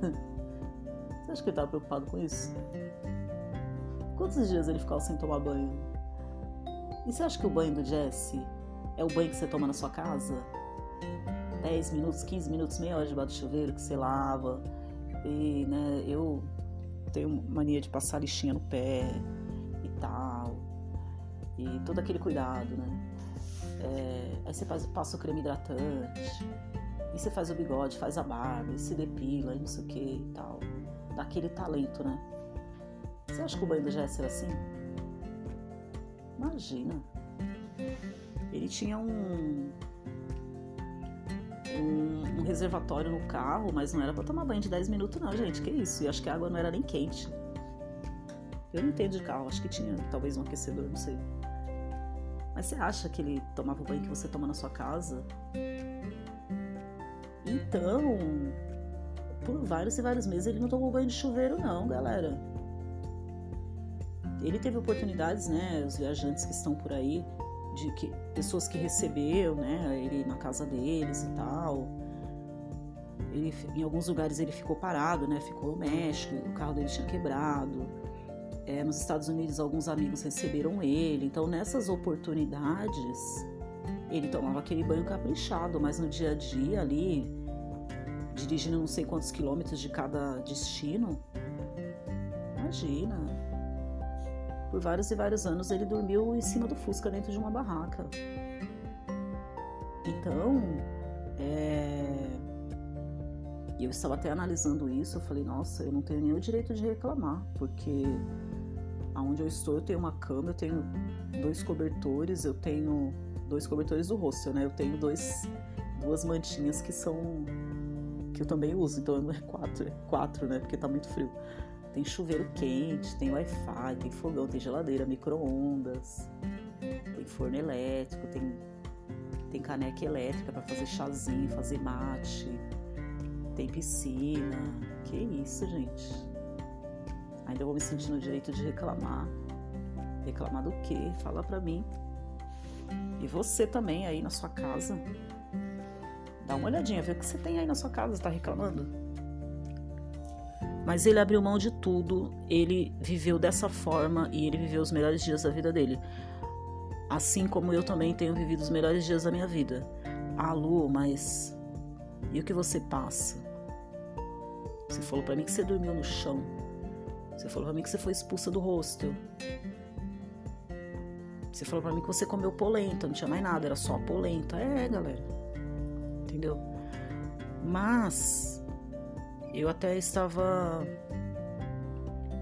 você acha que ele estava preocupado com isso? Quantos dias ele ficou sem tomar banho? E você acha que o banho do Jesse é o banho que você toma na sua casa? 10 minutos, 15 minutos, meia hora debaixo do chuveiro que você lava. E, né, eu tenho mania de passar lixinha no pé, tal. E todo aquele cuidado, né? É, aí você faz, passa o creme hidratante, e você faz o bigode, faz a barba, e se depila, e não sei o que e tal. Dá aquele talento, né? Você acha que o banho do Jess era assim? Imagina. Ele tinha um, um, um, reservatório no carro, mas não era para tomar banho de 10 minutos, não, gente. Que isso? E acho que a água não era nem quente. Eu não entendo de carro, acho que tinha talvez um aquecedor, não sei. Mas você acha que ele tomava o banho que você toma na sua casa? Então, por vários e vários meses ele não tomou banho de chuveiro, não, galera. Ele teve oportunidades, né? Os viajantes que estão por aí, de que pessoas que recebeu, né? Ele na casa deles e tal. Ele, em alguns lugares ele ficou parado, né? Ficou no México, o carro dele tinha quebrado. É, nos Estados Unidos, alguns amigos receberam ele. Então, nessas oportunidades, ele tomava aquele banho caprichado, mas no dia a dia ali, dirigindo não sei quantos quilômetros de cada destino, imagina. Por vários e vários anos ele dormiu em cima do Fusca dentro de uma barraca. Então, é... eu estava até analisando isso, eu falei, nossa, eu não tenho nem o direito de reclamar, porque Aonde eu estou, eu tenho uma cama, eu tenho dois cobertores, eu tenho dois cobertores do rosto, né? Eu tenho dois, duas mantinhas que são que eu também uso, então não é quatro, é quatro, né? Porque tá muito frio. Tem chuveiro quente, tem Wi-Fi, tem fogão, tem geladeira, micro-ondas, tem forno elétrico, tem, tem caneca elétrica para fazer chazinho, fazer mate, tem piscina. Que isso, gente? Ainda vou me sentir no direito de reclamar. Reclamar do quê? Fala pra mim. E você também aí na sua casa. Dá uma olhadinha, vê o que você tem aí na sua casa, tá reclamando? Mas ele abriu mão de tudo, ele viveu dessa forma e ele viveu os melhores dias da vida dele. Assim como eu também tenho vivido os melhores dias da minha vida. Ah, Lu, mas e o que você passa? Você falou para mim que você dormiu no chão. Você falou pra mim que você foi expulsa do hostel. Você falou pra mim que você comeu polenta, não tinha mais nada, era só polenta. É, galera. Entendeu? Mas eu até estava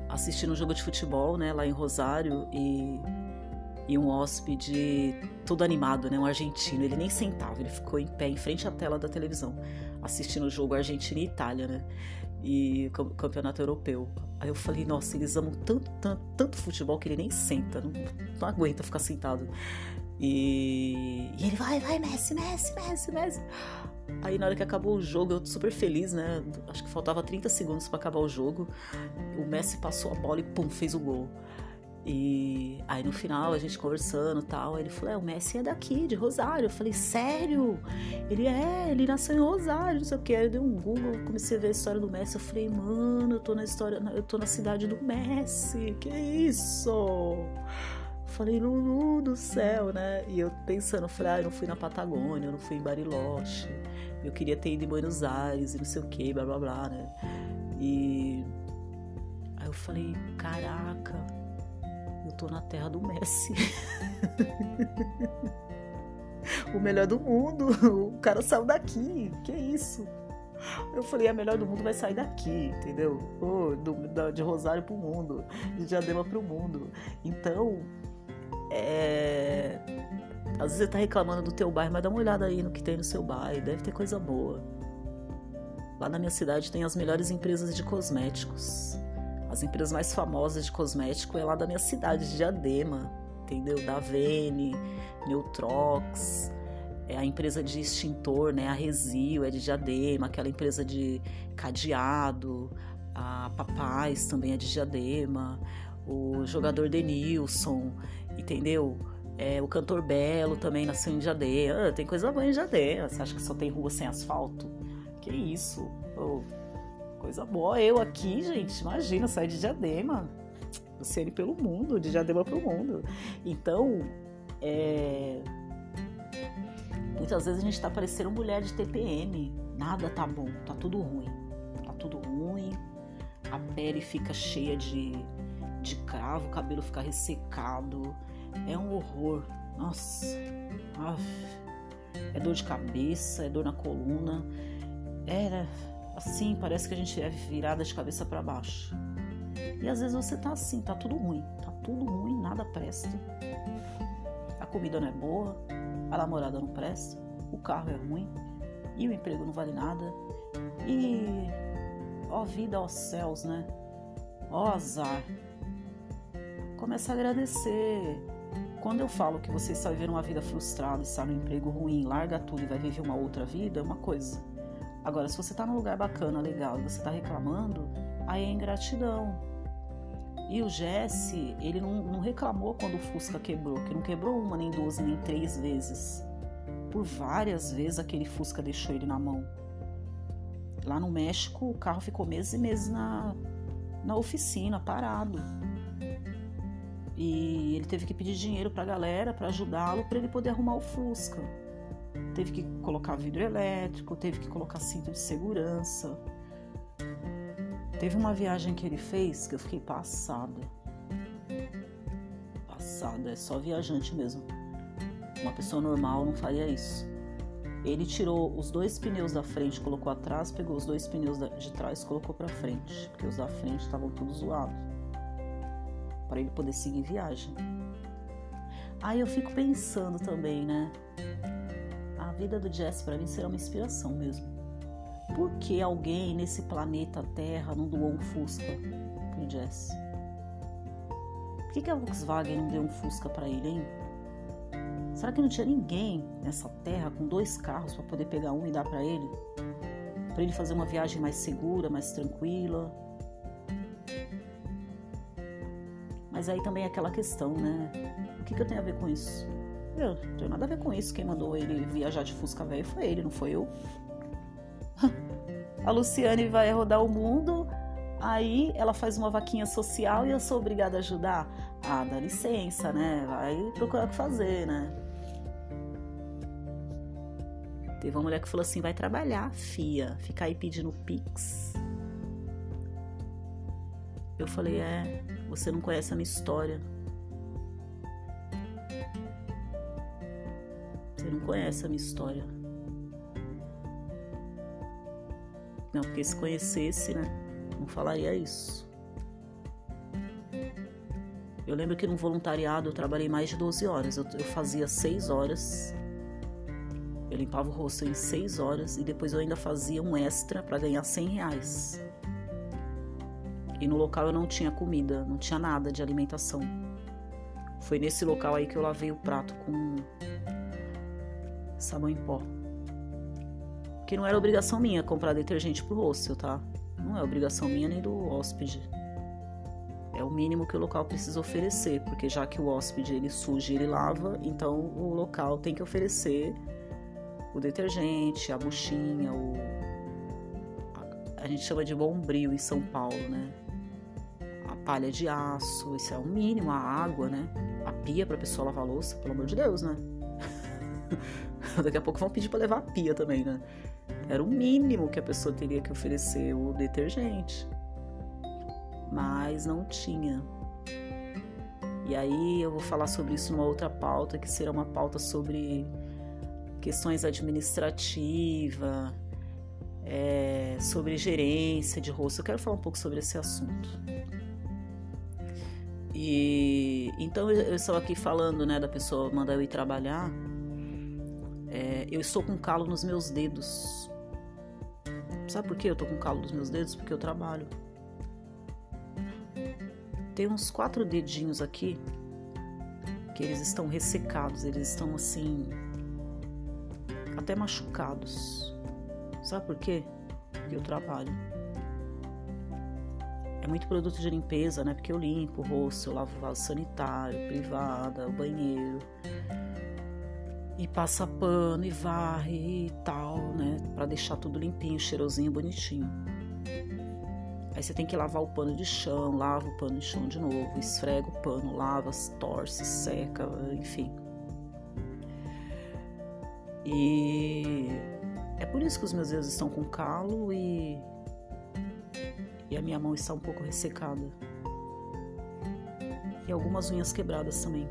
assistindo um jogo de futebol, né, lá em Rosário e e um hóspede todo animado, né, um argentino, ele nem sentava, ele ficou em pé em frente à tela da televisão, assistindo o jogo Argentina e Itália, né? E campeonato europeu. Aí eu falei, nossa, eles amam tanto, tanto, tanto futebol que ele nem senta, não, não aguenta ficar sentado. E, e ele vai, vai, Messi, Messi, Messi, Messi. Aí na hora que acabou o jogo, eu super feliz, né? Acho que faltava 30 segundos para acabar o jogo. O Messi passou a bola e pum, fez o gol. E aí no final a gente conversando tal, ele falou: é, o Messi é daqui, de Rosário. Eu falei, sério? Ele é, ele nasceu em Rosário, não sei o que. Aí eu dei um Google, comecei a ver a história do Messi. Eu falei, mano, eu tô na história, eu tô na cidade do Messi, que isso? falei, Lulu do céu, né? E eu pensando, falei, ah, eu não fui na Patagônia, eu não fui em Bariloche, eu queria ter ido em Buenos Aires e não sei o que, blá blá blá, né? E aí eu falei, caraca, eu tô na terra do Messi. o melhor do mundo, o cara saiu daqui, que isso? Eu falei, a melhor do mundo vai sair daqui, entendeu? Oh, do, de Rosário pro mundo, de Diadema pro mundo. Então, é... Às vezes você tá reclamando do teu bairro, mas dá uma olhada aí no que tem no seu bairro, deve ter coisa boa. Lá na minha cidade tem as melhores empresas de cosméticos. As empresas mais famosas de cosmético é lá da minha cidade, de Diadema, entendeu? Da Vene, Neutrox, é a empresa de extintor, né? A Resio é de Diadema, aquela empresa de cadeado, a Papais também é de Diadema, o jogador Denilson, entendeu? É, o cantor Belo também nasceu em Diadema. Ah, tem coisa boa em Diadema. Você acha que só tem rua sem asfalto? Que isso? Oh, coisa boa. Eu aqui, gente, imagina, sair de Diadema. Luciane pelo mundo, de Diadema pro mundo. Então, é... muitas vezes a gente tá parecendo mulher de TPM. Nada tá bom, tá tudo ruim. Tá tudo ruim. A pele fica cheia de, de cravo, o cabelo fica ressecado é um horror. Nossa. É dor de cabeça, é dor na coluna. Era assim, parece que a gente é virada de cabeça para baixo. E às vezes você tá assim, tá tudo ruim, tá tudo ruim, nada presta. A comida não é boa, a namorada não presta, o carro é ruim e o emprego não vale nada. E ó vida, ó céus, né? Ó azar. Começa a agradecer quando eu falo que você está vivendo uma vida frustrada, está num emprego ruim, larga tudo e vai viver uma outra vida, é uma coisa. Agora, se você está num lugar bacana, legal, e você está reclamando, aí é ingratidão. E o Jesse, ele não, não, reclamou quando o Fusca quebrou, que não quebrou uma, nem duas, nem três vezes. Por várias vezes aquele Fusca deixou ele na mão. Lá no México, o carro ficou meses e meses na, na oficina, parado. E ele teve que pedir dinheiro para a galera para ajudá-lo para ele poder arrumar o Fusca. Teve que colocar vidro elétrico, teve que colocar cinto de segurança. Teve uma viagem que ele fez que eu fiquei passada. Passada, é só viajante mesmo. Uma pessoa normal não faria isso. Ele tirou os dois pneus da frente, colocou atrás, pegou os dois pneus de trás, colocou para frente, porque os da frente estavam todos zoados para ele poder seguir viagem. Aí eu fico pensando também, né? A vida do Jesse para mim será uma inspiração mesmo. Por que alguém nesse planeta Terra não doou um Fusca pro Jesse? Por que, que a Volkswagen não deu um Fusca para ele, hein? Será que não tinha ninguém nessa terra com dois carros para poder pegar um e dar para ele? Para ele fazer uma viagem mais segura, mais tranquila? Mas aí também é aquela questão, né? O que, que eu tenho a ver com isso? Eu não tenho nada a ver com isso. Quem mandou ele viajar de Fusca velho foi ele, não foi eu. A Luciane vai rodar o mundo, aí ela faz uma vaquinha social e eu sou obrigada a ajudar. Ah, dá licença, né? Vai procurar o que fazer, né? Teve uma mulher que falou assim: vai trabalhar, fia, ficar aí pedindo pix. Eu falei: é, você não conhece a minha história. Você não conhece a minha história. Não, porque se conhecesse, né? Não falaria isso. Eu lembro que no voluntariado eu trabalhei mais de 12 horas. Eu, eu fazia 6 horas. Eu limpava o rosto em 6 horas e depois eu ainda fazia um extra para ganhar 100 reais. E no local eu não tinha comida, não tinha nada de alimentação. Foi nesse local aí que eu lavei o prato com sabão em pó. Que não era obrigação minha comprar detergente pro rosto, tá? Não é obrigação minha nem do hóspede. É o mínimo que o local precisa oferecer, porque já que o hóspede ele suja e ele lava, então o local tem que oferecer o detergente, a buchinha, o a gente chama de bombril em São Paulo, né? A palha de aço, isso é o mínimo, a água, né? A pia para pessoa lavar louça, pelo amor de Deus, né? Daqui a pouco vão pedir para levar a pia também, né? Era o mínimo que a pessoa teria que oferecer o detergente mas não tinha. E aí eu vou falar sobre isso numa outra pauta, que será uma pauta sobre questões administrativas, é, sobre gerência de rosto. Eu quero falar um pouco sobre esse assunto. E então eu estava aqui falando, né, da pessoa mandar eu ir trabalhar. É, eu estou com calo nos meus dedos. Sabe por que eu estou com calo nos meus dedos? Porque eu trabalho tem uns quatro dedinhos aqui que eles estão ressecados, eles estão assim até machucados. Sabe por quê? Porque eu trabalho. Muito produto de limpeza, né? Porque eu limpo o rosto, eu lavo o vaso sanitário, privada, o banheiro. E passa pano e varre e tal, né? Pra deixar tudo limpinho, cheirosinho, bonitinho. Aí você tem que lavar o pano de chão, lava o pano de chão de novo, esfrega o pano, lava, torce, seca, enfim. E é por isso que os meus dedos estão com calo e, e a minha mão está um pouco ressecada. E algumas unhas quebradas também.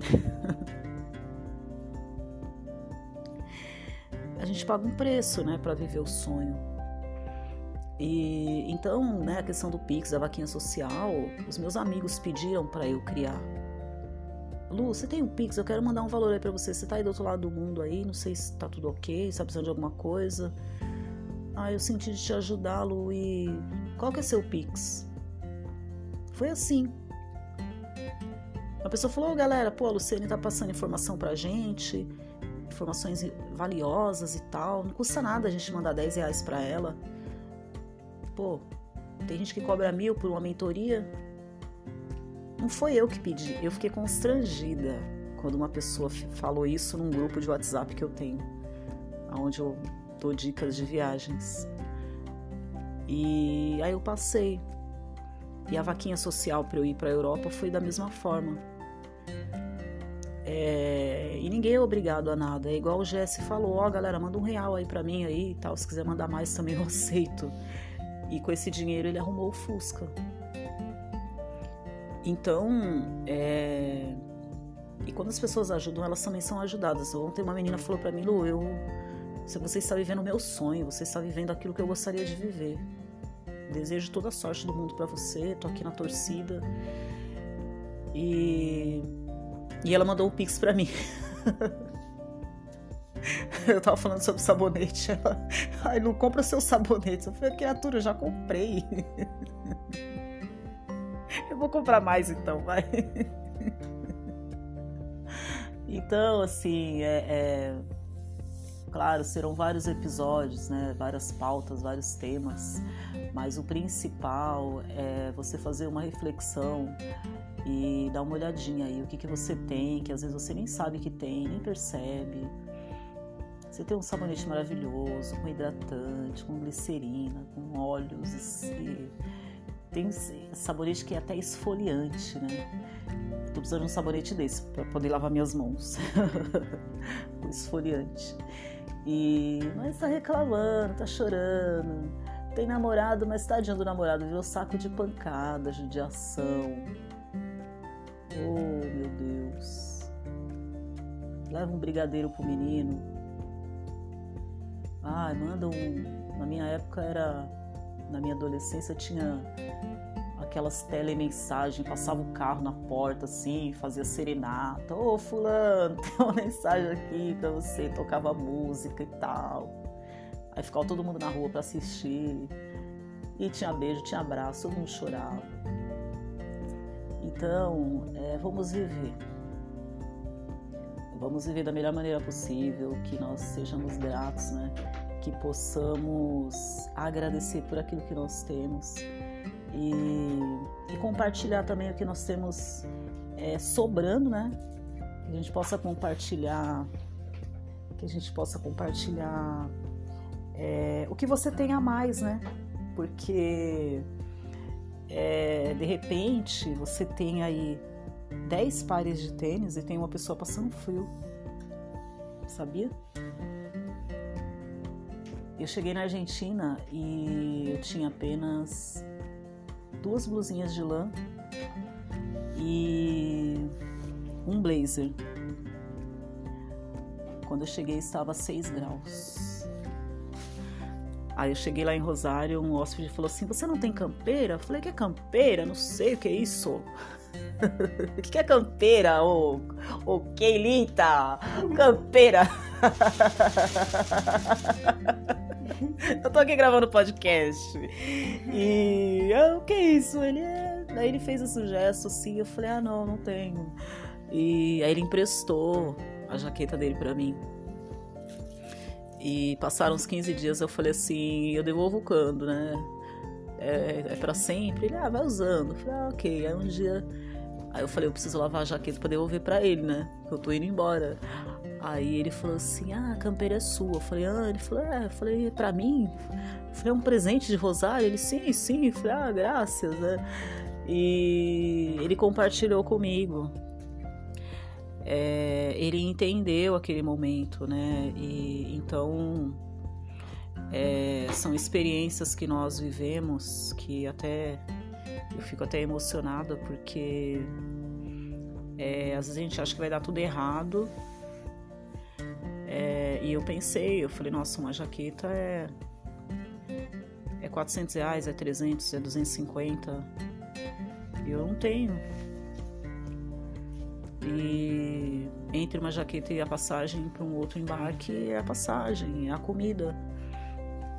a gente paga um preço, né, para viver o sonho. E então, né, a questão do Pix, da vaquinha social, os meus amigos pediram para eu criar. Lu, você tem um Pix, eu quero mandar um valor aí para você. Você tá aí do outro lado do mundo aí, não sei se tá tudo ok, se tá precisando de alguma coisa. Ah, eu senti de te ajudar, Lu, e qual que é seu Pix? Foi assim. A pessoa falou, oh, galera, pô, a Luciane tá passando informação pra gente, informações valiosas e tal. Não custa nada a gente mandar 10 reais pra ela. Pô, tem gente que cobra mil por uma mentoria. Não foi eu que pedi, eu fiquei constrangida quando uma pessoa falou isso num grupo de WhatsApp que eu tenho, onde eu dou dicas de viagens. E aí eu passei. E a vaquinha social para eu ir para a Europa foi da mesma forma. É, e ninguém é obrigado a nada. É igual o Jesse falou: Ó, oh, galera, manda um real aí para mim aí tal. Se quiser mandar mais também eu aceito. E com esse dinheiro ele arrumou o Fusca. Então, é... e quando as pessoas ajudam, elas também são ajudadas. Ontem uma menina falou para mim, Lu, eu, você está vivendo o meu sonho, você está vivendo aquilo que eu gostaria de viver. Desejo toda a sorte do mundo para você, tô aqui na torcida. E, e ela mandou um pix para mim. Eu tava falando sobre sabonete. Ela, ai, não compra seu sabonete. Eu falei, criatura, eu já comprei. Eu vou comprar mais então, vai. Então, assim, é, é, claro, serão vários episódios, né? Várias pautas, vários temas, mas o principal é você fazer uma reflexão e dar uma olhadinha aí o que, que você tem, que às vezes você nem sabe que tem, nem percebe você tem um sabonete maravilhoso, com hidratante, com glicerina, com óleos e tem sabonete que é até esfoliante, né? Tô precisando de um sabonete desse para poder lavar minhas mãos. esfoliante. E mas tá reclamando, tá chorando. Tem namorado, mas tadinho do namorado, viu? Saco de pancada, judiação. Oh, meu Deus. Leva um brigadeiro pro menino ah, manda um. Na minha época era. Na minha adolescência tinha aquelas telemensagens, passava o carro na porta assim, fazia serenata. Ô fulano, tem uma mensagem aqui pra você, tocava música e tal. Aí ficava todo mundo na rua para assistir. E tinha beijo, tinha abraço, todo mundo chorava. Então, é, vamos viver. Vamos viver da melhor maneira possível, que nós sejamos gratos, né? Que possamos agradecer por aquilo que nós temos e, e compartilhar também o que nós temos é, sobrando, né? Que a gente possa compartilhar, que a gente possa compartilhar é, o que você tem a mais, né? Porque é, de repente você tem aí 10 pares de tênis e tem uma pessoa passando frio. Sabia? Eu cheguei na Argentina e eu tinha apenas duas blusinhas de lã e um blazer. Quando eu cheguei estava 6 graus. Aí eu cheguei lá em Rosário, um hóspede falou assim: Você não tem campeira? Eu falei: Que é campeira? Não sei o que é isso. O que é campeira, ô, ô Keilita? Campeira. Eu tô aqui gravando podcast. E o que é isso? Ele é. Ele fez esse gesto assim. Eu falei: Ah, não, não tenho. E aí ele emprestou a jaqueta dele para mim. E passaram uns 15 dias, eu falei assim, eu devolvo quando, né? É, é para sempre? Ele, ah, vai usando. Eu falei, ah, ok. Aí um dia, aí eu falei, eu preciso lavar a jaqueta para devolver para ele, né? Eu tô indo embora. Aí ele falou assim, ah, a campeira é sua. Eu falei, ah, ele falou, é, eu falei, pra mim? Eu falei, é um presente de Rosário? Ele, sim, sim. Eu falei, ah, graças, né? E ele compartilhou comigo é, ele entendeu aquele momento, né? E então é, são experiências que nós vivemos que até eu fico até emocionada porque é, às vezes a gente acha que vai dar tudo errado. É, e eu pensei, eu falei, nossa, uma jaqueta é é 400 reais, é 300, é 250. E eu não tenho. E entre uma jaqueta e a passagem para um outro embarque é a passagem, é a comida,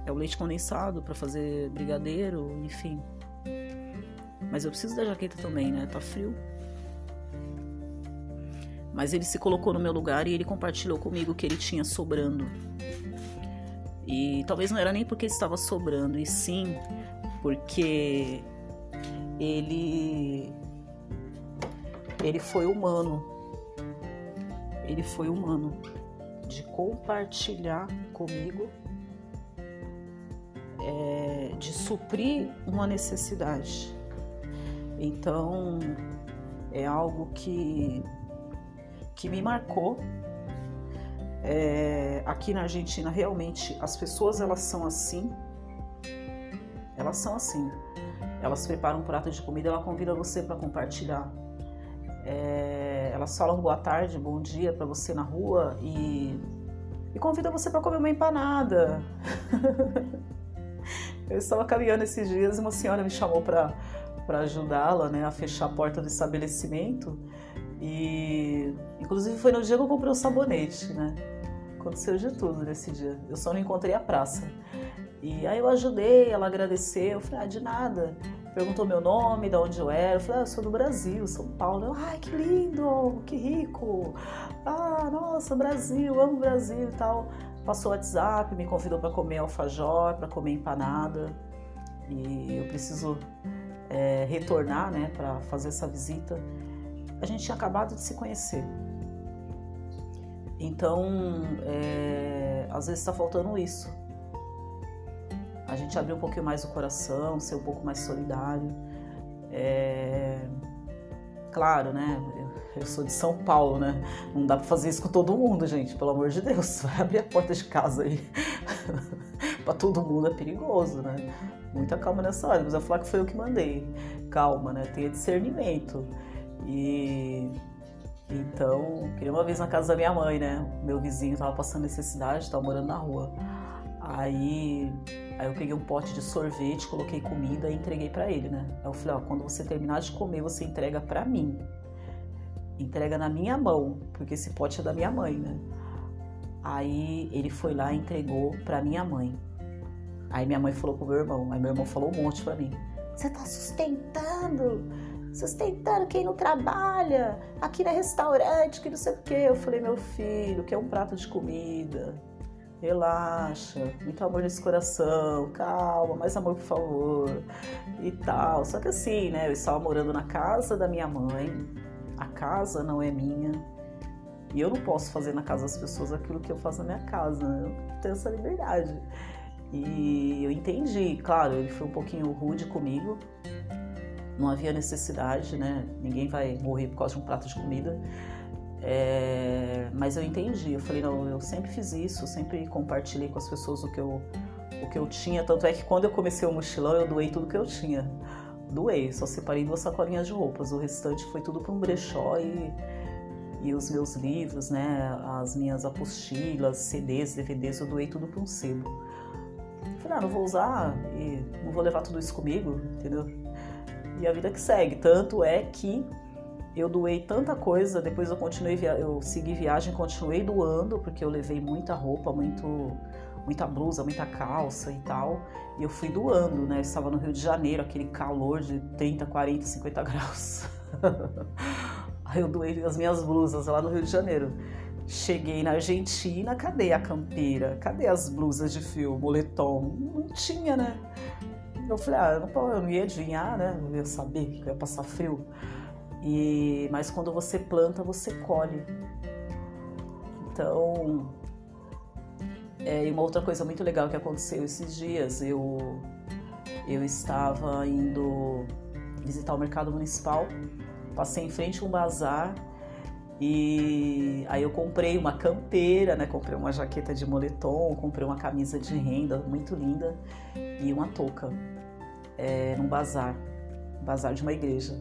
é o leite condensado para fazer brigadeiro, enfim. Mas eu preciso da jaqueta também, né? Tá frio. Mas ele se colocou no meu lugar e ele compartilhou comigo o que ele tinha sobrando. E talvez não era nem porque estava sobrando, e sim porque ele ele foi humano. Ele foi humano de compartilhar comigo, é, de suprir uma necessidade. Então é algo que que me marcou. É, aqui na Argentina realmente as pessoas elas são assim, elas são assim. Elas preparam um prato de comida, ela convida você para compartilhar é, elas falam boa tarde, bom dia para você na rua e, e convida você para comer uma empanada. Eu estava caminhando esses dias e uma senhora me chamou para ajudá-la né, a fechar a porta do estabelecimento. E inclusive foi no dia que eu comprei o um sabonete, né? Aconteceu de tudo nesse dia. Eu só não encontrei a praça. E aí eu ajudei, ela agradeceu, eu falei, ah, de nada perguntou meu nome, de onde eu era. Eu falei, ah, eu sou do Brasil, São Paulo. Eu, ai, que lindo, que rico. Ah, nossa, Brasil, amo Brasil e tal. Passou o WhatsApp, me convidou para comer alfajor, para comer empanada. E eu preciso é, retornar, né, para fazer essa visita. A gente tinha acabado de se conhecer. Então, é, às vezes está faltando isso a gente abrir um pouquinho mais o coração, ser um pouco mais solidário. É... Claro, né? Eu sou de São Paulo, né? Não dá pra fazer isso com todo mundo, gente, pelo amor de Deus. Vai abrir a porta de casa aí. pra todo mundo é perigoso, né? Muita calma nessa hora, mas eu falar que foi eu que mandei. Calma, né? Tenha discernimento. E então, queria uma vez na casa da minha mãe, né? Meu vizinho tava passando necessidade, tava morando na rua. Aí, aí eu peguei um pote de sorvete, coloquei comida e entreguei para ele, né? Aí eu falei, ó, quando você terminar de comer, você entrega para mim. Entrega na minha mão, porque esse pote é da minha mãe, né? Aí ele foi lá e entregou para minha mãe. Aí minha mãe falou pro meu irmão, aí meu irmão falou um monte para mim. Você tá sustentando, sustentando quem não trabalha, aqui no restaurante, que não sei o quê. Eu falei, meu filho, que é um prato de comida? Relaxa, muito amor nesse coração, calma, mais amor por favor. E tal. Só que assim, né, eu estava morando na casa da minha mãe, a casa não é minha. E eu não posso fazer na casa das pessoas aquilo que eu faço na minha casa, né? eu tenho essa liberdade. E eu entendi, claro, ele foi um pouquinho rude comigo, não havia necessidade, né? Ninguém vai morrer por causa de um prato de comida. É, mas eu entendi, eu falei, não, eu sempre fiz isso, sempre compartilhei com as pessoas o que eu, o que eu tinha. Tanto é que quando eu comecei o mochilão, eu doei tudo que eu tinha. Doei, só separei duas sacolinhas de roupas, o restante foi tudo para um brechó e, e os meus livros, né, as minhas apostilas, CDs, DVDs, eu doei tudo para um sebo. Falei, ah, não vou usar e não vou levar tudo isso comigo, entendeu? E a vida que segue. Tanto é que eu doei tanta coisa, depois eu continuei, eu segui viagem, continuei doando, porque eu levei muita roupa, muito, muita blusa, muita calça e tal. E eu fui doando, né? Eu estava no Rio de Janeiro, aquele calor de 30, 40, 50 graus. Aí eu doei as minhas blusas lá no Rio de Janeiro. Cheguei na Argentina, cadê a campeira? Cadê as blusas de fio, moletom? Não tinha, né? Eu falei, ah, eu não, eu não ia adivinhar, né? Não ia saber que eu ia passar frio. E, mas quando você planta, você colhe. Então, é, e uma outra coisa muito legal que aconteceu esses dias, eu, eu estava indo visitar o mercado municipal, passei em frente a um bazar e aí eu comprei uma campeira, né? Comprei uma jaqueta de moletom, comprei uma camisa de renda muito linda e uma touca é, num bazar, bazar de uma igreja.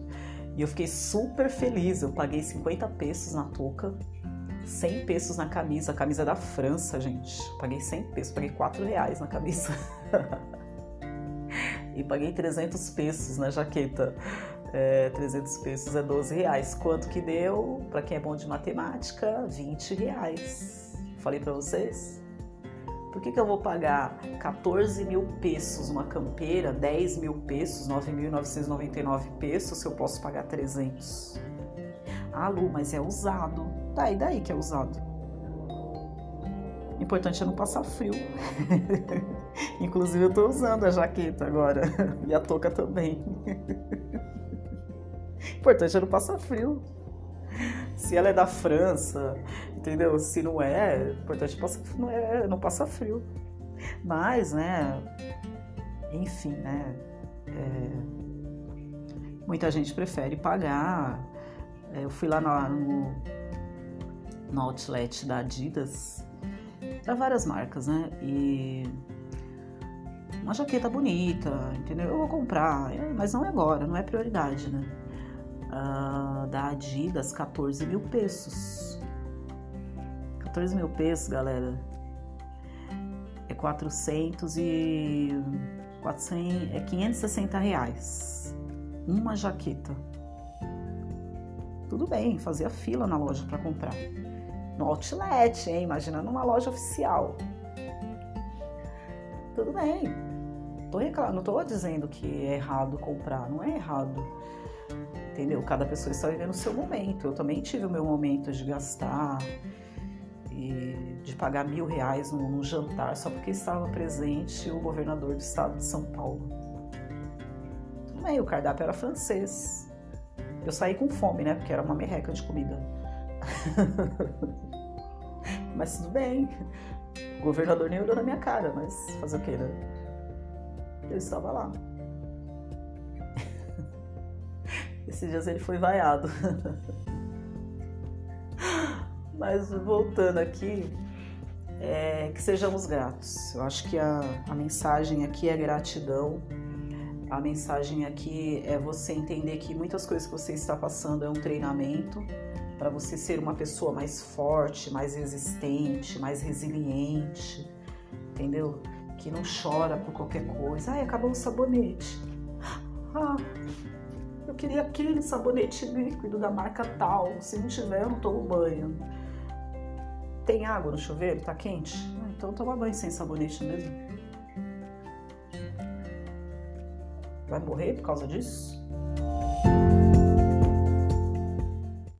E eu fiquei super feliz. Eu paguei 50 pesos na touca, 100 pesos na camisa. A camisa da França, gente. Paguei 100 pesos, paguei 4 reais na camisa. e paguei 300 pesos na jaqueta. É, 300 pesos é 12 reais. Quanto que deu? Para quem é bom de matemática, 20 reais. Falei para vocês? Por que, que eu vou pagar 14 mil pesos uma campeira, 10 mil pesos, 9.999 pesos, se eu posso pagar 300? Ah, Lu, mas é usado. Tá, e daí que é usado? Importante é não passar frio. Inclusive eu tô usando a jaqueta agora. e a touca também. Importante é não passar frio. Se ela é da França, entendeu? Se não é, importante passa, não, é, não passa frio. Mas, né, enfim, né, é, muita gente prefere pagar. É, eu fui lá no, no outlet da Adidas, para várias marcas, né, e uma jaqueta bonita, entendeu? Eu vou comprar, é, mas não é agora, não é prioridade, né? Uh, da Adidas, 14 mil pesos. 14 mil pesos, galera, é 400 e 400, é 560 reais. Uma jaqueta. Tudo bem, fazia fila na loja para comprar. No outlet, hein? Imagina numa loja oficial. Tudo bem. Tô reclamando, não tô dizendo que é errado comprar, não é errado. Entendeu? Cada pessoa está vivendo o seu momento. Eu também tive o meu momento de gastar, e de pagar mil reais num, jantar só porque estava presente o governador do estado de São Paulo. Bem, o cardápio era francês. Eu saí com fome, né? Porque era uma merreca de comida. mas tudo bem. O governador nem olhou na minha cara, mas fazer o quê, né? Eu estava lá. Esses dias ele foi vaiado. Mas voltando aqui, é, que sejamos gratos. Eu acho que a, a mensagem aqui é gratidão. A mensagem aqui é você entender que muitas coisas que você está passando é um treinamento para você ser uma pessoa mais forte, mais resistente, mais resiliente, entendeu? que não chora por qualquer coisa. Ai, acabou o sabonete. Ah, eu queria aquele sabonete líquido da marca tal. Se não tiver, eu não tomo banho. Tem água no chuveiro? Tá quente? Ah, então toma banho sem sabonete mesmo. Vai morrer por causa disso?